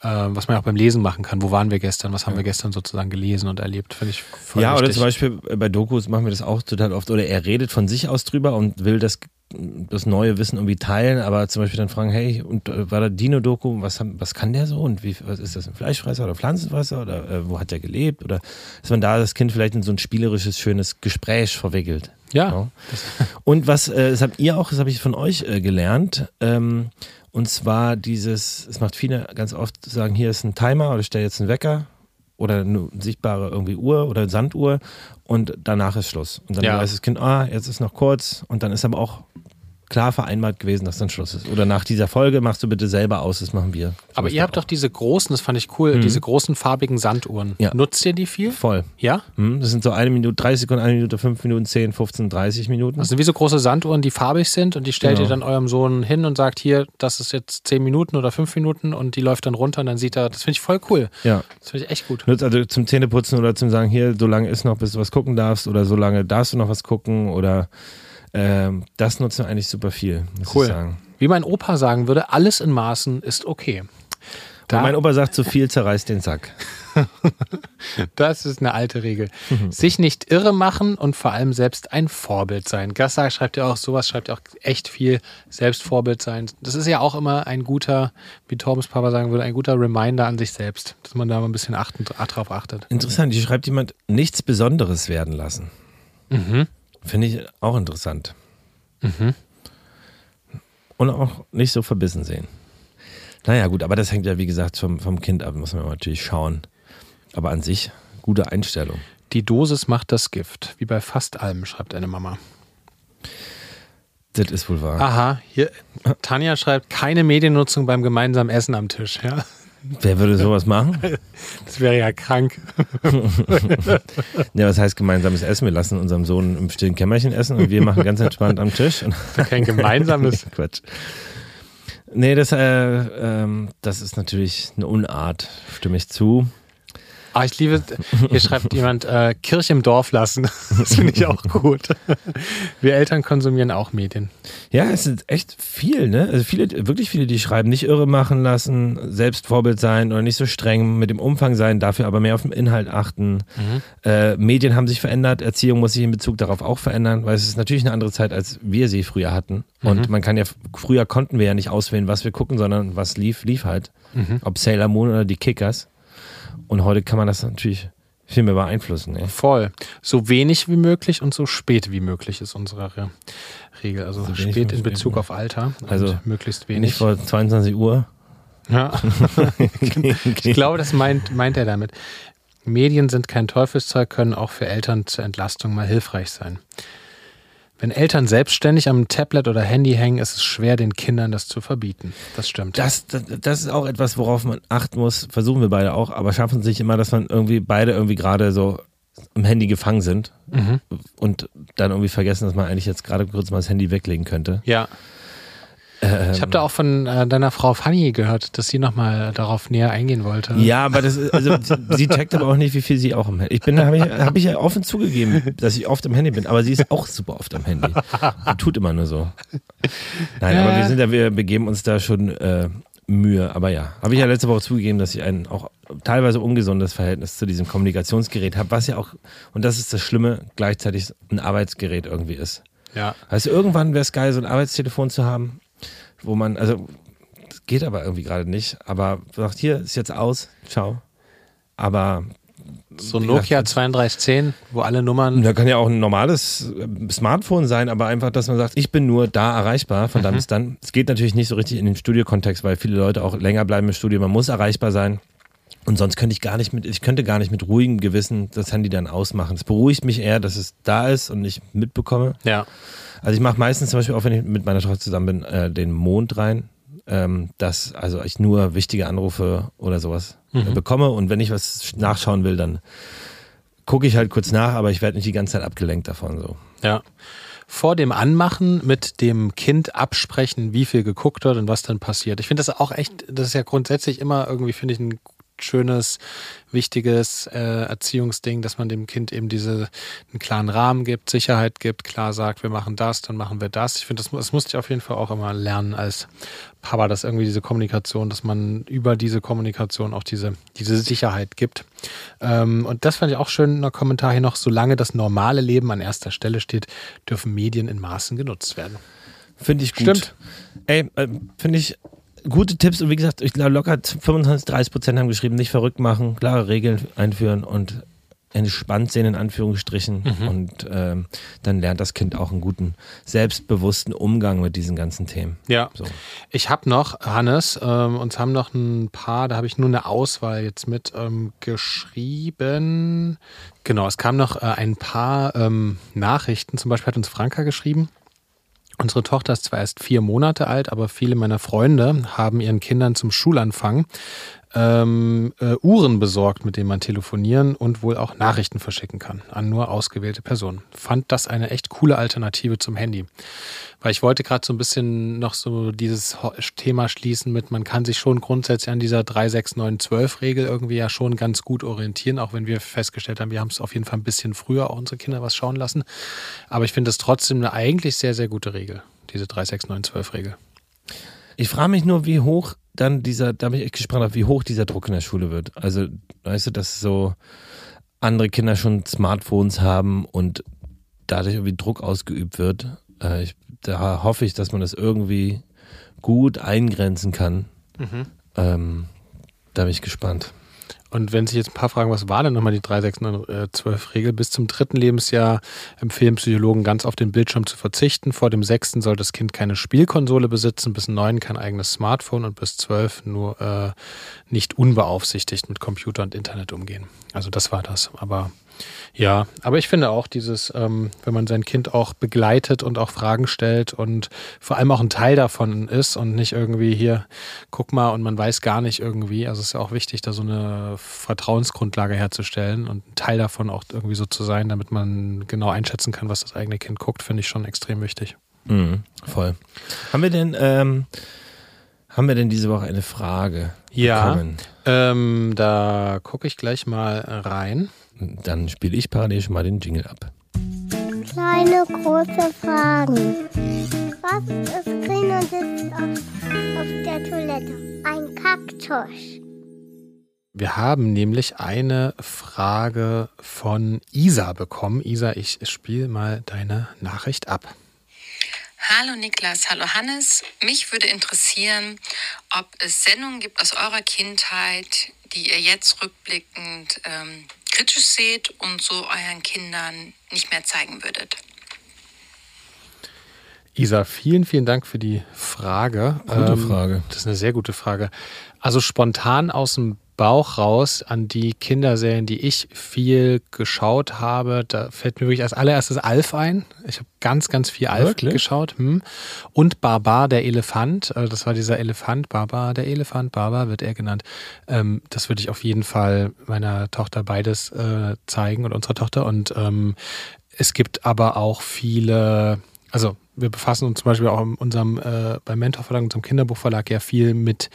äh, was man auch beim Lesen machen kann. Wo waren wir gestern? Was haben wir gestern sozusagen gelesen und erlebt? Finde ich voll ja, oder wichtig. zum Beispiel bei Dokus machen wir das auch total oft. Oder er redet von sich aus drüber und will das, das neue Wissen irgendwie teilen, aber zum Beispiel dann fragen, hey, und äh, war da Dino-Doku, was, haben- was kann der so und wie, was ist das, ein Fleischfresser oder Pflanzenfresser oder äh, wo hat der gelebt? Oder dass man da das Kind vielleicht in so ein spielerisches, schönes Gespräch verwickelt. Ja. Ja. Und was, äh, das habt ihr auch, das habe ich von euch äh, gelernt, ähm, und zwar dieses, es macht viele ganz oft sagen, hier ist ein Timer oder ich stelle jetzt einen Wecker oder eine sichtbare irgendwie Uhr oder Sanduhr und danach ist Schluss. Und dann Ja. weiß das Kind, ah, jetzt ist noch kurz und dann ist aber auch klar vereinbart gewesen, dass dann Schluss ist. Oder nach dieser Folge machst du bitte selber aus, das machen wir. So Aber ihr habt doch diese großen, das fand ich cool, diese großen farbigen Sanduhren. Mhm. Ja. Nutzt ihr die viel? Voll. Ja? Hm, Das sind so eine Minute, 30 Sekunden, eine Minute, fünf Minuten, 10, 15, 30 Minuten. Das sind wie so große Sanduhren, die farbig sind und die stellt Genau. ihr dann eurem Sohn hin und sagt, hier, das ist jetzt zehn Minuten oder fünf Minuten und die läuft dann runter und dann sieht er, das finde ich voll cool. ja. Das finde ich echt gut. Nutzt also zum Zähneputzen oder zum sagen, hier, so lange ist noch, bis du was gucken darfst oder so lange darfst du noch was gucken oder ähm, das nutzen wir eigentlich super viel, muss Cool. ich sagen. Wie mein Opa sagen würde, alles in Maßen ist okay. Da mein Opa sagt, zu viel zerreißt den Sack. das ist eine alte Regel. Sich nicht irre machen und vor allem selbst ein Vorbild sein. Gasser schreibt ja auch sowas, schreibt ja auch echt viel selbst Vorbild sein. Das ist ja auch immer ein guter, wie Torbens Papa sagen würde, ein guter Reminder an sich selbst, dass man da mal ein bisschen achten, drauf achtet. Interessant, hier schreibt jemand, nichts Besonderes werden lassen. Mhm. Finde ich auch interessant. Und auch nicht so verbissen sehen. Naja, gut, aber das hängt ja, wie gesagt, vom, vom Kind ab, muss man natürlich schauen. Aber an sich, gute Einstellung. Die Dosis macht das Gift, wie bei fast allem, schreibt eine Mama. Das ist wohl wahr. Aha, hier, Tanja schreibt, keine Mediennutzung beim gemeinsamen Essen am Tisch. Ja, Wer würde sowas machen? das wäre ja krank. Ja, was heißt gemeinsames Essen? Wir lassen unserem Sohn im stillen Kämmerchen essen und wir machen ganz entspannt am Tisch. Kein gemeinsames. Quatsch. Nee, das, äh, ähm, das ist natürlich eine Unart, stimme ich zu. Ah, ich liebe, hier schreibt jemand, äh, Kirche im Dorf lassen. Das finde ich auch gut. Wir Eltern konsumieren auch Medien. Ja, es ist echt viel, ne? Also viele, wirklich viele, die schreiben, nicht irre machen lassen, selbst Vorbild sein oder nicht so streng mit dem Umfang sein, dafür aber mehr auf den Inhalt achten. Äh, Medien haben sich verändert, Erziehung muss sich in Bezug darauf auch verändern, weil es ist natürlich eine andere Zeit, als wir sie früher hatten. Und man kann ja, früher konnten wir ja nicht auswählen, was wir gucken, sondern was lief, lief halt. Ob Sailor Moon oder die Kickers. Und heute kann man das natürlich viel mehr beeinflussen. Ne? Voll. So wenig wie möglich und so spät wie möglich ist unsere Re Regel. Also wenig spät in Bezug ja. auf Alter und Also möglichst Nicht wenig. vor 22 Uhr. Ja. Ich glaube, das meint, meint er damit. Medien sind kein Teufelszeug, können auch für Eltern zur Entlastung mal hilfreich sein. Wenn Eltern selbstständig am Tablet oder Handy hängen, ist es schwer, den Kindern das zu verbieten. Das stimmt. Das, das, das ist auch etwas, worauf man achten muss. Versuchen wir beide auch, aber schaffen es nicht immer, dass man irgendwie beide irgendwie gerade so im Handy gefangen sind Mhm. und dann irgendwie vergessen, dass man eigentlich jetzt gerade kurz mal das Handy weglegen könnte. Ja. Ich habe da auch von äh, deiner Frau Fanny gehört, dass sie nochmal darauf näher eingehen wollte. Ja, aber das ist, also sie checkt aber auch nicht, wie viel sie auch im Handy. Ich bin, habe ich, hab ich ja offen zugegeben, dass ich oft am Handy bin, aber sie ist auch super oft am Handy. Und tut immer nur so. Nein, aber wir sind ja, wir begeben uns da schon äh, Mühe. Aber ja, habe ich ja letzte Woche zugegeben, dass ich ein auch teilweise ungesundes Verhältnis zu diesem Kommunikationsgerät habe, was ja auch, und das ist das Schlimme, gleichzeitig ein Arbeitsgerät irgendwie ist. Ja. Also irgendwann wäre es geil, so ein Arbeitstelefon zu haben, wo man, also das geht aber irgendwie gerade nicht, aber sagt, hier ist jetzt aus, ciao. Aber So ein Nokia 3210, wo alle Nummern. da kann ja auch ein normales äh, Smartphone sein, aber einfach, dass man sagt, ich bin nur da erreichbar, von dann bis dann. Es geht natürlich nicht so richtig in den Studiokontext, weil viele Leute auch länger bleiben im Studio, man muss erreichbar sein. Und sonst könnte ich gar nicht mit, ich könnte gar nicht mit ruhigem Gewissen das Handy dann ausmachen. Es beruhigt mich eher, dass es da ist und ich mitbekomme. Ja. Also ich mache meistens zum Beispiel auch, wenn ich mit meiner Tochter zusammen bin, äh, den Mond rein ähm, dass also ich nur wichtige Anrufe oder sowas mhm. bekomme und wenn ich was nachschauen will, dann gucke ich halt kurz nach, aber ich werde nicht die ganze Zeit abgelenkt davon so. Ja. Vor dem Anmachen mit dem Kind absprechen, wie viel geguckt wird und was dann passiert. Ich finde das auch echt, das ist ja grundsätzlich immer irgendwie, finde ich, ein schönes, wichtiges äh, Erziehungsding, dass man dem Kind eben diese einen klaren Rahmen gibt, Sicherheit gibt, klar sagt, wir machen das, dann machen wir das. Ich finde, das, das musste ich auf jeden Fall auch immer lernen als Papa, dass irgendwie diese Kommunikation, dass man über diese Kommunikation auch diese, diese Sicherheit gibt. Ähm, und das fand ich auch schön in der Kommentar hier noch, solange das normale Leben an erster Stelle steht, dürfen Medien in Maßen genutzt werden. Finde ich gut. Stimmt. Ey, äh, finde ich gute Tipps und wie gesagt, ich glaube locker 25, 30 Prozent haben geschrieben, nicht verrückt machen, klare Regeln einführen und entspannt sehen in Anführungsstrichen mhm. und ähm, dann lernt das Kind auch einen guten, selbstbewussten Umgang mit diesen ganzen Themen. Ja, so. ich habe noch, Hannes, ähm, uns haben noch ein paar, da habe ich nur eine Auswahl jetzt mit ähm, geschrieben. Genau, es kamen noch äh, ein paar ähm, Nachrichten, zum Beispiel hat uns Franka geschrieben, Unsere Tochter ist zwar erst vier Monate alt, aber viele meiner Freunde haben ihren Kindern zum Schulanfang ähm, äh, Uhren besorgt, mit denen man telefonieren und wohl auch Nachrichten verschicken kann an nur ausgewählte Personen. Fand das eine echt coole Alternative zum Handy. Weil ich wollte gerade so ein bisschen noch so dieses Thema schließen mit, man kann sich schon grundsätzlich an dieser 36912-Regel irgendwie ja schon ganz gut orientieren, auch wenn wir festgestellt haben, wir haben es auf jeden Fall ein bisschen früher auch unsere Kinder was schauen lassen. Aber ich finde es trotzdem eine eigentlich sehr, sehr gute Regel, diese 36912-Regel. Ich frage mich nur, wie hoch dann dieser, da bin ich echt gespannt wie hoch dieser Druck in der Schule wird. Also, weißt du, dass so andere Kinder schon Smartphones haben und dadurch irgendwie Druck ausgeübt wird. Äh, ich, da hoffe ich, dass man das irgendwie gut eingrenzen kann. Mhm. Ähm, da bin ich gespannt. Und wenn sich jetzt ein paar fragen, was war denn nochmal die 36912-Regel? Bis zum dritten Lebensjahr empfehlen Psychologen ganz auf den Bildschirm zu verzichten. Vor dem sechsten soll das Kind keine Spielkonsole besitzen, bis neun kein eigenes Smartphone und bis zwölf nur äh, nicht unbeaufsichtigt mit Computer und Internet umgehen. Also das war das. Aber ja, aber ich finde auch dieses, ähm, wenn man sein Kind auch begleitet und auch Fragen stellt und vor allem auch ein Teil davon ist und nicht irgendwie hier, guck mal und man weiß gar nicht irgendwie. Also es ist ja auch wichtig, da so eine Vertrauensgrundlage herzustellen und ein Teil davon auch irgendwie so zu sein, damit man genau einschätzen kann, was das eigene Kind guckt, finde ich schon extrem wichtig. Mhm, voll. Haben wir denn, ähm, haben wir denn diese Woche eine Frage? Ja, ähm, da gucke ich gleich mal rein. Dann spiele ich parallel schon mal den Jingle ab. Kleine große Fragen. Was ist grün und sitzt auf, auf der Toilette? Ein Kaktus. Wir haben nämlich eine Frage von Isa bekommen. Isa, ich spiele mal deine Nachricht ab. Hallo Niklas, hallo Hannes. Mich würde interessieren, ob es Sendungen gibt aus eurer Kindheit, die ihr jetzt rückblickend ähm, kritisch seht und so euren Kindern nicht mehr zeigen würdet. Isa, vielen, vielen Dank für die Frage. Gute ähm, Frage. Das ist eine sehr gute Frage. Also spontan aus dem Bauch raus an die Kinderserien, die ich viel geschaut habe. Da fällt mir wirklich als allererstes Alf ein. Ich habe ganz, ganz viel Alf wirklich? geschaut. Hm. Und Barbar, der Elefant. Äh, das war dieser Elefant. Barbar, der Elefant. Barbar wird er genannt. Ähm, das würde ich auf jeden Fall meiner Tochter beides äh, zeigen und unserer Tochter. Und ähm, es gibt aber auch viele, also wir befassen uns zum Beispiel auch in unserem, äh, beim Mentorverlag, unserem Kinderbuchverlag ja viel mit,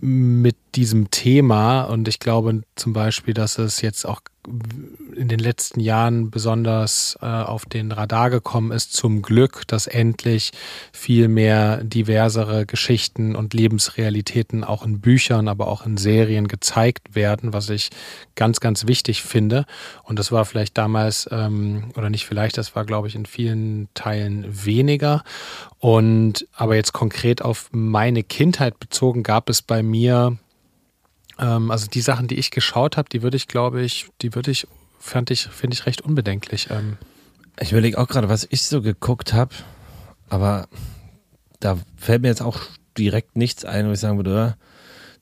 mit diesem Thema. Und ich glaube zum Beispiel, dass es jetzt auch in den letzten Jahren besonders äh, auf den Radar gekommen ist, zum Glück, dass endlich viel mehr diversere Geschichten und Lebensrealitäten auch in Büchern, aber auch in Serien gezeigt werden, was ich ganz, ganz wichtig finde. Und das war vielleicht damals, ähm, oder nicht vielleicht, das war, glaube ich, in vielen Teilen weniger. Und aber jetzt konkret auf meine Kindheit bezogen, gab es bei mir ähm, also die Sachen, die ich geschaut habe, die würde ich, glaube ich, die würde ich, fand ich, finde ich recht unbedenklich. Ähm. Ich überlege auch gerade, was ich so geguckt habe, aber da fällt mir jetzt auch direkt nichts ein, wo ich sagen würde,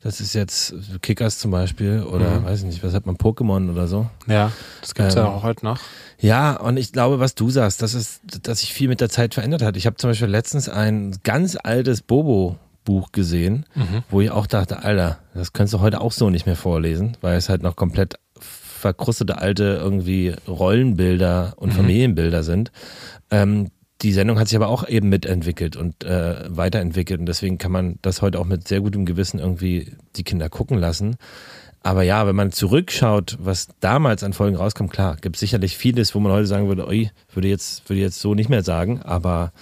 das ist jetzt Kickers zum Beispiel oder mhm. weiß nicht, was hat man, Pokémon oder so. Ja, das gibt es ähm, ja auch heute noch. Ja, und ich glaube, was du sagst, dass es, dass sich viel mit der Zeit verändert hat. Ich habe zum Beispiel letztens ein ganz altes Bobo Buch gesehen, wo ich auch dachte, Alter, das könntest du heute auch so nicht mehr vorlesen, weil es halt noch komplett verkrustete alte irgendwie Rollenbilder und Familienbilder sind. Ähm, die Sendung hat sich aber auch eben mitentwickelt und äh, weiterentwickelt und deswegen kann man das heute auch mit sehr gutem Gewissen irgendwie die Kinder gucken lassen. Aber ja, wenn man zurückschaut, was damals an Folgen rauskam, klar, gibt es sicherlich vieles, wo man heute sagen würde, ui, würde jetzt, würde jetzt so nicht mehr sagen, aber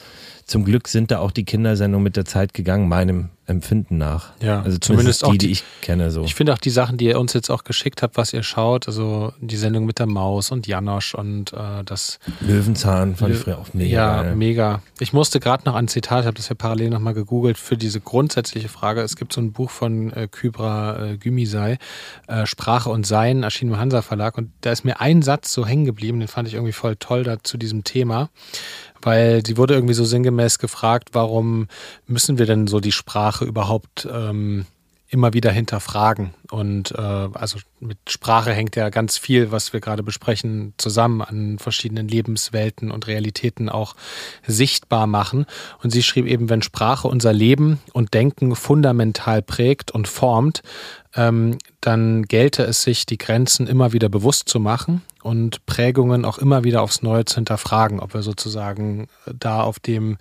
zum Glück sind da auch die Kindersendungen mit der Zeit gegangen, meinem Empfinden nach. Ja, also zumindest zumindest auch die, die die- ich kenne so. Ich finde auch die Sachen, die ihr uns jetzt auch geschickt habt, was ihr schaut, also die Sendung mit der Maus und Janosch und äh, das Löwenzahn fand ich früher auch mega ja, geil. mega. Ich musste gerade noch ein Zitat, ich habe das ja parallel nochmal gegoogelt für diese grundsätzliche Frage. Es gibt so ein Buch von äh, Kybra äh, Gümisei, äh, Sprache und Sein, erschienen im Hansa Verlag. Und da ist mir ein Satz so hängen geblieben, den fand ich irgendwie voll toll da zu diesem Thema. Weil sie wurde irgendwie so sinngemäß gefragt, warum müssen wir denn so die Sprache überhaupt ähm, immer wieder hinterfragen. Und äh, also mit Sprache hängt ja ganz viel, was wir gerade besprechen, zusammen an verschiedenen Lebenswelten und Realitäten auch sichtbar machen. Und sie schrieb eben, wenn Sprache unser Leben und Denken fundamental prägt und formt, ähm, dann gelte es sich, die Grenzen immer wieder bewusst zu machen und Prägungen auch immer wieder aufs Neue zu hinterfragen, ob wir sozusagen da auf dem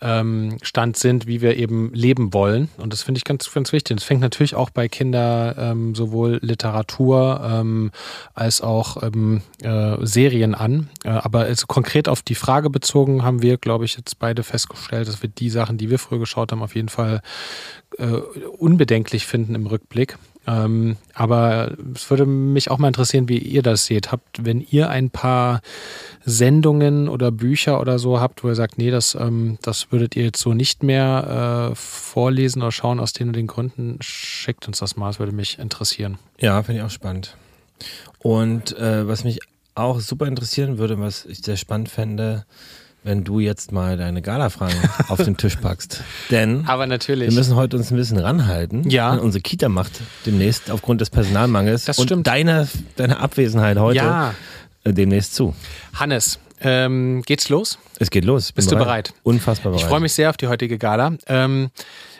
ähm, Stand sind, wie wir eben leben wollen. Und das finde ich ganz, ganz wichtig. Das fängt natürlich auch bei Kindern ähm, sowohl Literatur ähm, als auch ähm, äh, Serien an. Äh, aber also konkret auf die Frage bezogen haben wir, glaube ich, jetzt beide festgestellt, dass wir die Sachen, die wir früher geschaut haben, auf jeden Fall äh, unbedenklich finden im Rückblick. Ähm, aber es würde mich auch mal interessieren, wie ihr das seht. Habt, wenn ihr ein paar Sendungen oder Bücher oder so habt, wo ihr sagt, nee, das, ähm, das würdet ihr jetzt so nicht mehr äh, vorlesen oder schauen aus den und den Gründen, schickt uns das mal, das würde mich interessieren. Ja, finde ich auch spannend. Und äh, was mich auch super interessieren würde, was ich sehr spannend fände, wenn du jetzt mal deine Gala-Fragen auf den Tisch packst. Denn Aber natürlich. wir müssen heute uns ein bisschen ranhalten. Ja. Denn Unsere Kita macht demnächst aufgrund des Personalmangels Das und stimmt. deiner deine Abwesenheit heute Ja. äh, demnächst zu. Hannes, ähm, geht's los? Es geht los. Bist du bereit? Unfassbar bereit. Ich freue mich sehr auf die heutige Gala, ähm,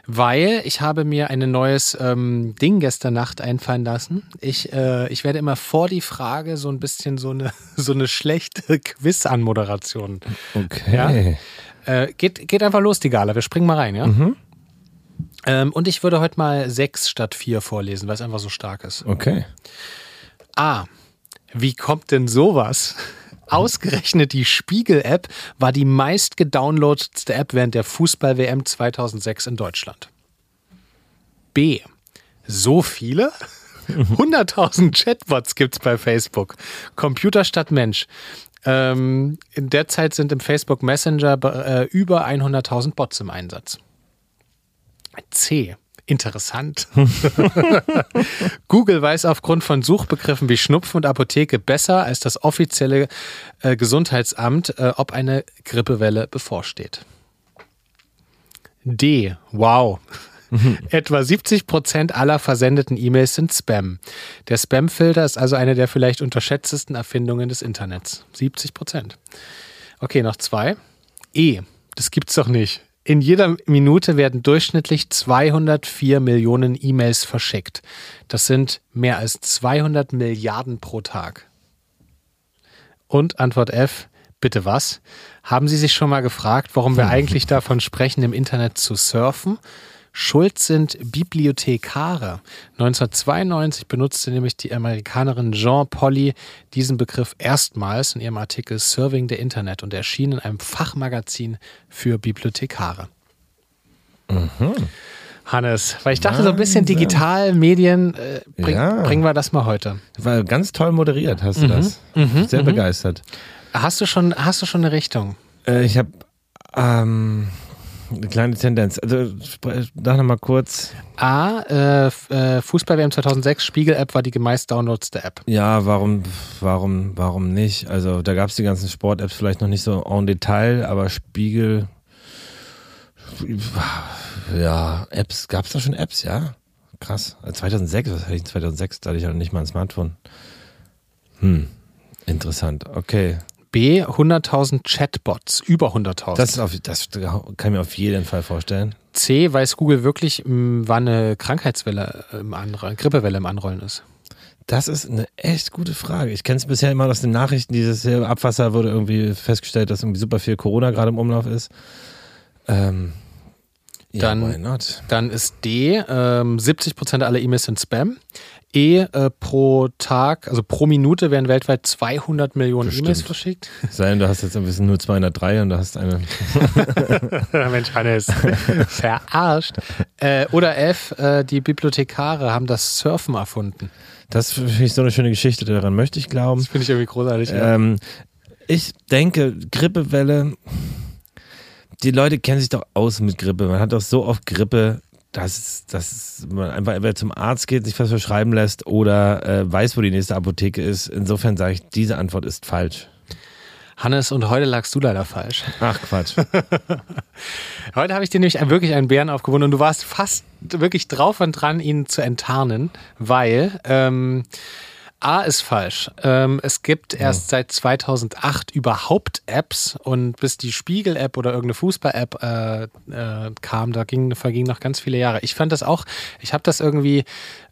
weil ich habe mir ein neues ähm, Ding gestern Nacht einfallen lassen. Ich, äh, ich werde immer vor die Frage so ein bisschen so eine, so eine schlechte Quiz-Anmoderation. Okay. Äh, geht, geht einfach los, die Gala. Wir springen mal rein, ja? Mhm. Ähm, und ich würde heute mal sechs statt vier vorlesen, weil es einfach so stark ist. Okay. A. Wie kommt denn sowas? Ausgerechnet die Spiegel-App war die meist gedownloadetste App während der Fußball-WM 2006 in Deutschland. B. So viele? 100.000 Chatbots gibt's bei Facebook. Computer statt Mensch. Ähm, in der Zeit sind im Facebook Messenger äh, über 100.000 Bots im Einsatz. C. Interessant. Google weiß aufgrund von Suchbegriffen wie Schnupfen und Apotheke besser als das offizielle äh, Gesundheitsamt, äh, ob eine Grippewelle bevorsteht. D. Wow. Etwa 70 Prozent aller versendeten E-Mails sind Spam. Der Spam-Filter ist also eine der vielleicht unterschätztesten Erfindungen des Internets. 70 Prozent. Okay, noch zwei. E. Das gibt's doch nicht. In jeder Minute werden durchschnittlich 204 Millionen E-Mails verschickt. Das sind mehr als 200 Milliarden pro Tag. Und Antwort F, bitte was? Haben Sie sich schon mal gefragt, warum wir eigentlich davon sprechen, im Internet zu surfen? Schuld sind Bibliothekare. 1992 benutzte nämlich die Amerikanerin Jean Polly diesen Begriff erstmals in ihrem Artikel Serving the Internet und erschien in einem Fachmagazin für Bibliothekare. Hannes, weil ich dachte, so ein bisschen digital, Medien, äh, bring, Ja. bringen wir das mal heute. War ganz toll moderiert, hast du das. Sehr begeistert. Hast du schon, hast du schon eine Richtung? Äh, ich habe ähm, eine kleine Tendenz. Also sag noch mal kurz. A, äh, äh, Fußball-WM 2006, Spiegel-App war die meist downloadste App. Ja, warum, warum, warum nicht? Also da gab es die ganzen Sport-Apps vielleicht noch nicht so en Detail, aber Spiegel, ja, Apps, gab es da schon Apps, ja? Krass. Also 2006, was hatte ich 2006? Da hatte ich ja noch nicht mal ein Smartphone. Hm, interessant. Okay. B, 100.000 Chatbots, über 100.000. Das, auf, das kann ich mir auf jeden Fall vorstellen. C, weiß Google wirklich, wann eine Krankheitswelle im Anrollen, Grippewelle im Anrollen ist? Das ist eine echt gute Frage. Ich kenne es bisher immer aus den Nachrichten, dieses Abwasser wurde irgendwie festgestellt, dass irgendwie super viel Corona gerade im Umlauf ist. Ähm, Dann- ja? Dann ist D, ähm, 70% aller E-Mails sind Spam. E, äh, pro Tag, also pro Minute werden weltweit 200 Millionen. E-Mails verschickt. Sei denn, du hast jetzt irgendwie nur 203 und du hast eine. Mensch, Hannes, verarscht. Äh, oder F, äh, die Bibliothekare haben das Surfen erfunden. Das finde ich so eine schöne Geschichte, daran möchte ich glauben. Das finde ich irgendwie großartig. ja. Ähm, ich denke, Grippewelle, die Leute kennen sich doch aus mit Grippe. Man hat doch so oft Grippe, dass, dass man einfach entweder zum Arzt geht, sich was verschreiben lässt oder äh, weiß, wo die nächste Apotheke ist. Insofern sage ich, diese Antwort ist falsch. Hannes, und heute lagst du leider falsch. Ach Quatsch. Heute habe ich dir nämlich wirklich einen Bären aufgewonnen und du warst fast wirklich drauf und dran, ihn zu enttarnen, weil ähm, A ist falsch. Ähm, es gibt erst seit 2008 überhaupt Apps und bis die Spiegel-App oder irgendeine Fußball-App äh, äh, kam, da ging, vergingen noch ganz viele Jahre. Ich fand das auch, ich habe das irgendwie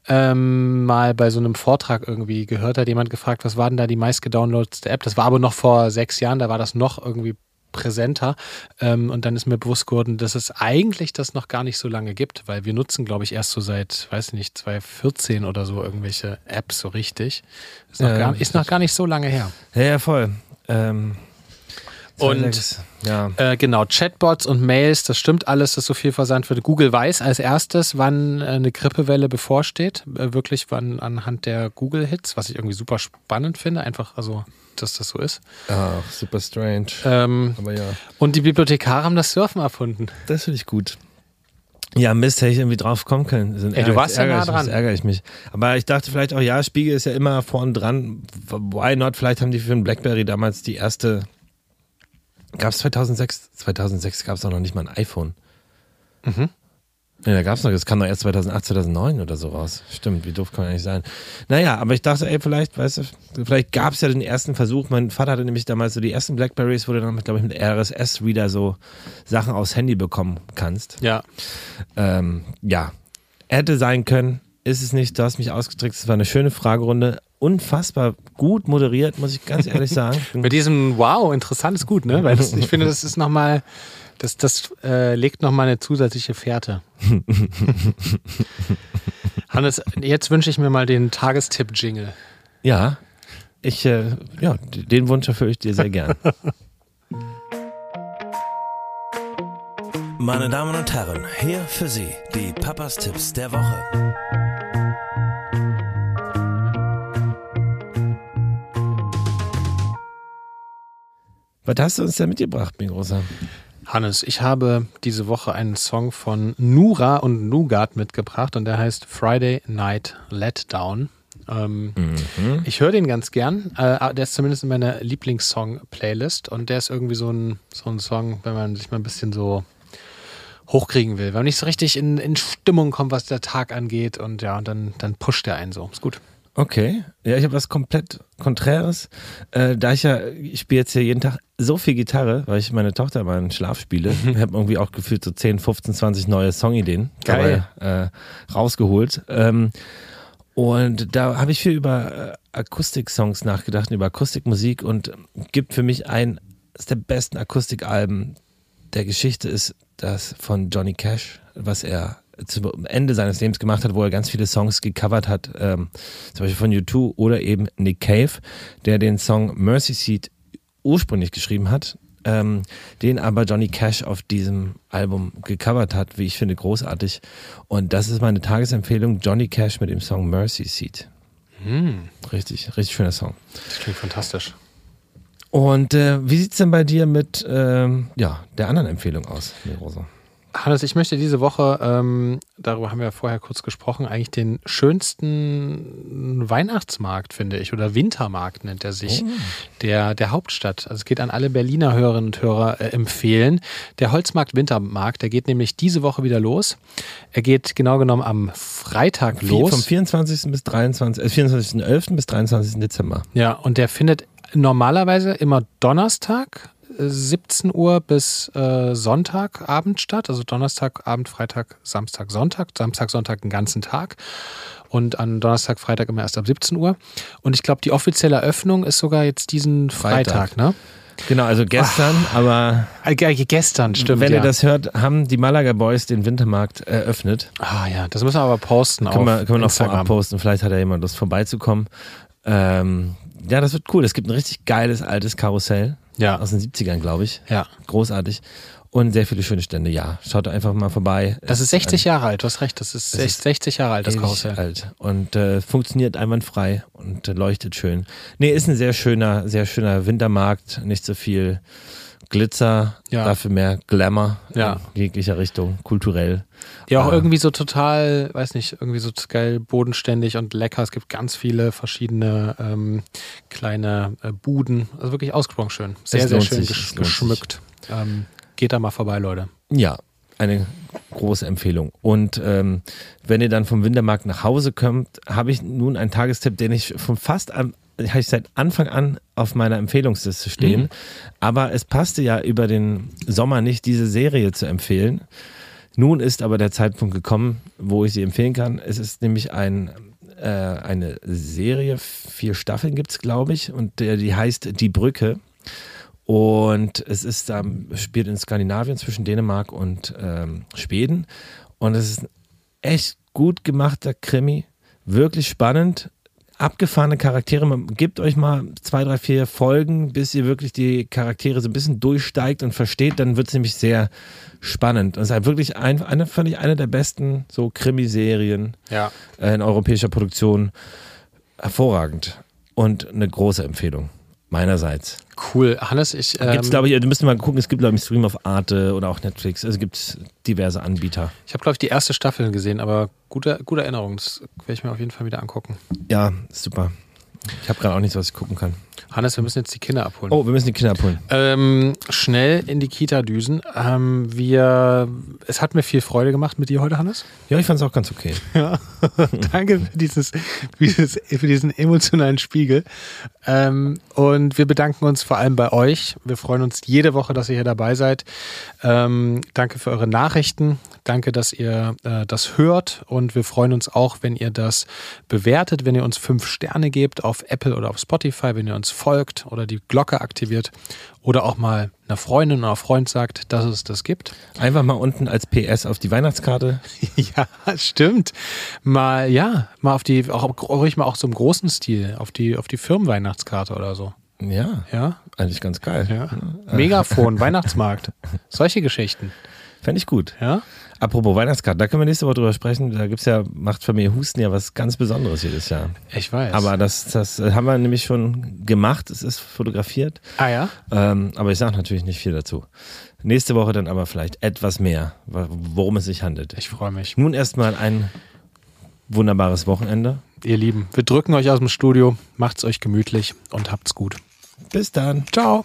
ähm, mal bei so einem Vortrag irgendwie gehört, hat jemand gefragt, was war denn da die meistgedownloadete App? Das war aber noch vor sechs Jahren, da war das noch irgendwie präsenter. Ähm, und dann ist mir bewusst geworden, dass es eigentlich das noch gar nicht so lange gibt, weil wir nutzen, glaube ich, erst so seit, weiß nicht, 2014 oder so irgendwelche Apps so richtig. Ist noch, Ja, gar, ist noch gar nicht so lange her. Ja, ja, voll. Ähm, Und- 2006, ja. Äh, genau, Chatbots und Mails, das stimmt alles, dass so viel versandt wird. Google weiß als erstes, wann äh, eine Grippewelle bevorsteht. Äh, wirklich wann anhand der Google-Hits, was ich irgendwie super spannend finde. Einfach, also, dass das so ist. Ach, super strange. Ähm, Aber ja. und die Bibliothekare haben das Surfen erfunden. Das finde ich gut. Ja, Mist, hätte ich irgendwie drauf kommen können. Ey, du ärger- warst ja nah dran. ärgere ich mich. Aber ich dachte vielleicht auch, ja, Spiegel ist ja immer vorn dran. Why not? Vielleicht haben die für den Blackberry damals die erste. Gab es 2006? 2006 gab es doch noch nicht mal ein iPhone. Mhm. Nee, da gab es noch, das kam doch erst 2008, 2009 oder so raus. Stimmt, wie doof kann man eigentlich sein. Naja, aber ich dachte, ey, vielleicht, weißt du, vielleicht gab es ja den ersten Versuch. Mein Vater hatte nämlich damals so die ersten Blackberries, wo du dann, glaube ich, mit RSS-Reader so Sachen aufs Handy bekommen kannst. Ja. Ähm, ja, hätte sein können, ist es nicht. Du hast mich ausgetrickst. Es war eine schöne Fragerunde. Unfassbar gut moderiert, muss ich ganz ehrlich sagen. Mit diesem Wow, interessant ist gut, ne? Weil das, ich finde, das ist nochmal, das, das äh, legt nochmal eine zusätzliche Fährte. Hannes, jetzt wünsche ich mir mal den Tagestipp-Jingle. ja, ich, äh, ja, den Wunsch erfülle ich dir sehr gern. Meine Damen und Herren, hier für Sie die Papas Tipps der Woche. Was hast du uns da mitgebracht, mein Großer? Hannes, ich habe diese Woche einen Song von Nura und Nougat mitgebracht und der heißt Friday Night Letdown. Ähm, Ich höre den ganz gern. Äh, der ist zumindest in meiner Lieblingssong-Playlist und der ist irgendwie so ein, so ein Song, wenn man sich mal ein bisschen so hochkriegen will. Wenn man nicht so richtig in, in Stimmung kommt, was der Tag angeht und ja, und dann, dann pusht der einen so. Ist gut. Okay, ja, ich habe was komplett Konträres. Äh, da ich ja, ich spiele jetzt hier jeden Tag so viel Gitarre, weil ich meine Tochter mal in Schlaf spiele. Ich habe irgendwie auch gefühlt so 10, 15, 20 neue Songideen dabei, äh, rausgeholt. Ähm, und da habe ich viel über äh, Akustik-Songs nachgedacht, über Akustikmusik und gibt für mich ein, der besten Akustikalben der Geschichte ist das von Johnny Cash, was er zum Ende seines Lebens gemacht hat, wo er ganz viele Songs gecovert hat, ähm, zum Beispiel von U2 oder eben Nick Cave, der den Song Mercy Seat ursprünglich geschrieben hat, ähm, den aber Johnny Cash auf diesem Album gecovert hat, wie ich finde, großartig. Und das ist meine Tagesempfehlung, Johnny Cash mit dem Song Mercy Seat. Richtig, richtig schöner Song. Das klingt fantastisch. Und äh, wie sieht's denn bei dir mit ähm, ja, der anderen Empfehlung aus, Mirosa? Hannes, ich möchte diese Woche, ähm, darüber haben wir ja vorher kurz gesprochen, eigentlich den schönsten Weihnachtsmarkt, finde ich, oder Wintermarkt nennt er sich, der, der Hauptstadt. Also es geht an alle Berliner Hörerinnen und Hörer äh, empfehlen. Der Holzmarkt Wintermarkt, der geht nämlich diese Woche wieder los. Er geht genau genommen am Freitag los. Vom 24. bis 23. Äh, 24.11. bis 23. Dezember. Ja, und der findet normalerweise immer Donnerstag, 17 Uhr bis äh, Sonntagabend statt. Also Donnerstagabend, Freitag, Samstag, Sonntag. Samstag, Sonntag den ganzen Tag. Und an Donnerstag, Freitag immer erst ab 17 Uhr. Und ich glaube, die offizielle Eröffnung ist sogar jetzt diesen Freitag, Freitag. ne? Genau, also gestern, aber Äh, ge- gestern, stimmt. wenn ja. ihr das hört, haben die Malaga Boys den Wintermarkt eröffnet. Ah ja, das müssen wir aber posten Können auf wir, können wir noch Instagram. vorab posten. Vielleicht hat ja jemand Lust vorbeizukommen. Ähm, ja, das wird cool. Es gibt ein richtig geiles altes Karussell Ja. aus den 70ern, glaube ich. Ja. Großartig. Und sehr viele schöne Stände. Ja, schaut einfach mal vorbei. Das ist 60 Jahre alt, du hast recht, das ist, Das ist 60 Jahre alt, das Karussell. alt und äh, funktioniert einwandfrei und äh, leuchtet schön. Nee, ist ein sehr schöner, sehr schöner Wintermarkt. Nicht so viel Glitzer, Ja. dafür mehr Glamour Ja. in jeglicher Richtung, kulturell. Ja, auch Ah. irgendwie so total, weiß nicht, irgendwie so geil bodenständig und lecker. Es gibt ganz viele verschiedene ähm, kleine äh, Buden. Also wirklich ausgesprochen schön. Sehr, sehr schön sich. geschmückt. Ähm, geht da mal vorbei, Leute. Ja, eine große Empfehlung. Und ähm, wenn ihr dann vom Wintermarkt nach Hause kommt, habe ich nun einen Tagestipp, den ich von fast am habe ich seit Anfang an auf meiner Empfehlungsliste stehen. Aber es passte ja über den Sommer nicht, diese Serie zu empfehlen. Nun ist aber der Zeitpunkt gekommen, wo ich sie empfehlen kann. Es ist nämlich ein, äh, eine Serie, vier Staffeln gibt es, glaube ich, und der, die heißt Die Brücke. Und es ist ähm, spielt in Skandinavien zwischen Dänemark und ähm, Schweden. Und es ist ein echt gut gemachter Krimi. Wirklich spannend. Abgefahrene Charaktere. Man gibt euch mal zwei, drei, vier Folgen, bis ihr wirklich die Charaktere so ein bisschen durchsteigt und versteht. Dann wird es nämlich sehr spannend. Und es ist halt wirklich ein, eine, völlig eine der besten so Krimiserien Ja. in europäischer Produktion. Hervorragend. Und eine große Empfehlung. Meinerseits. Cool. Hannes, ich. Ähm, Gibt's, glaube ich, du müsst mal gucken, es gibt, glaube ich, Stream auf Arte oder auch Netflix. Also gibt es diverse Anbieter. ich habe, glaube ich, die erste Staffel gesehen, aber gute, gute Erinnerung. Das werde ich mir auf jeden Fall wieder angucken. Ja, super. Ich habe gerade auch nichts, was ich gucken kann. Hannes, wir müssen jetzt die Kinder abholen. Oh, wir müssen die Kinder abholen. Ähm, schnell in die Kita düsen. Ähm, wir, es hat mir viel Freude gemacht mit dir heute, Hannes. Ja, ich fand es auch ganz okay. Ja, danke für, dieses, für, dieses, für diesen emotionalen Spiegel. Ähm, und wir bedanken uns vor allem bei euch. Wir freuen uns jede Woche, dass ihr hier dabei seid. Ähm, danke für eure Nachrichten. Danke, dass ihr äh, das hört. Und wir freuen uns auch, wenn ihr das bewertet, wenn ihr uns fünf Sterne gebt auf Apple oder auf Spotify, wenn ihr uns folgt oder die Glocke aktiviert oder auch mal einer Freundin oder Freund sagt, dass es das gibt. Einfach mal unten als PS auf die Weihnachtskarte. Ja, stimmt. Mal, ja, mal auf die, auch ruhig mal auch so im großen Stil, auf die, auf die Firmenweihnachtskarte oder so. Ja, Ja, eigentlich ganz geil. ja. Megafon, Weihnachtsmarkt. Solche Geschichten. Fände ich gut. Ja. Apropos Weihnachtskarte, da können wir nächste Woche drüber sprechen. Da gibt's ja, macht Familie Husten ja was ganz Besonderes jedes Jahr. Ich weiß. Aber das, das haben wir nämlich schon gemacht. Es ist fotografiert. ah ja? Ähm, aber ich sage natürlich nicht viel dazu. Nächste Woche dann aber vielleicht etwas mehr, worum es sich handelt. Ich freue mich. Nun erstmal ein wunderbares Wochenende. Ihr Lieben, wir drücken euch aus dem Studio. Macht's euch gemütlich und habt's gut. Bis dann. Ciao.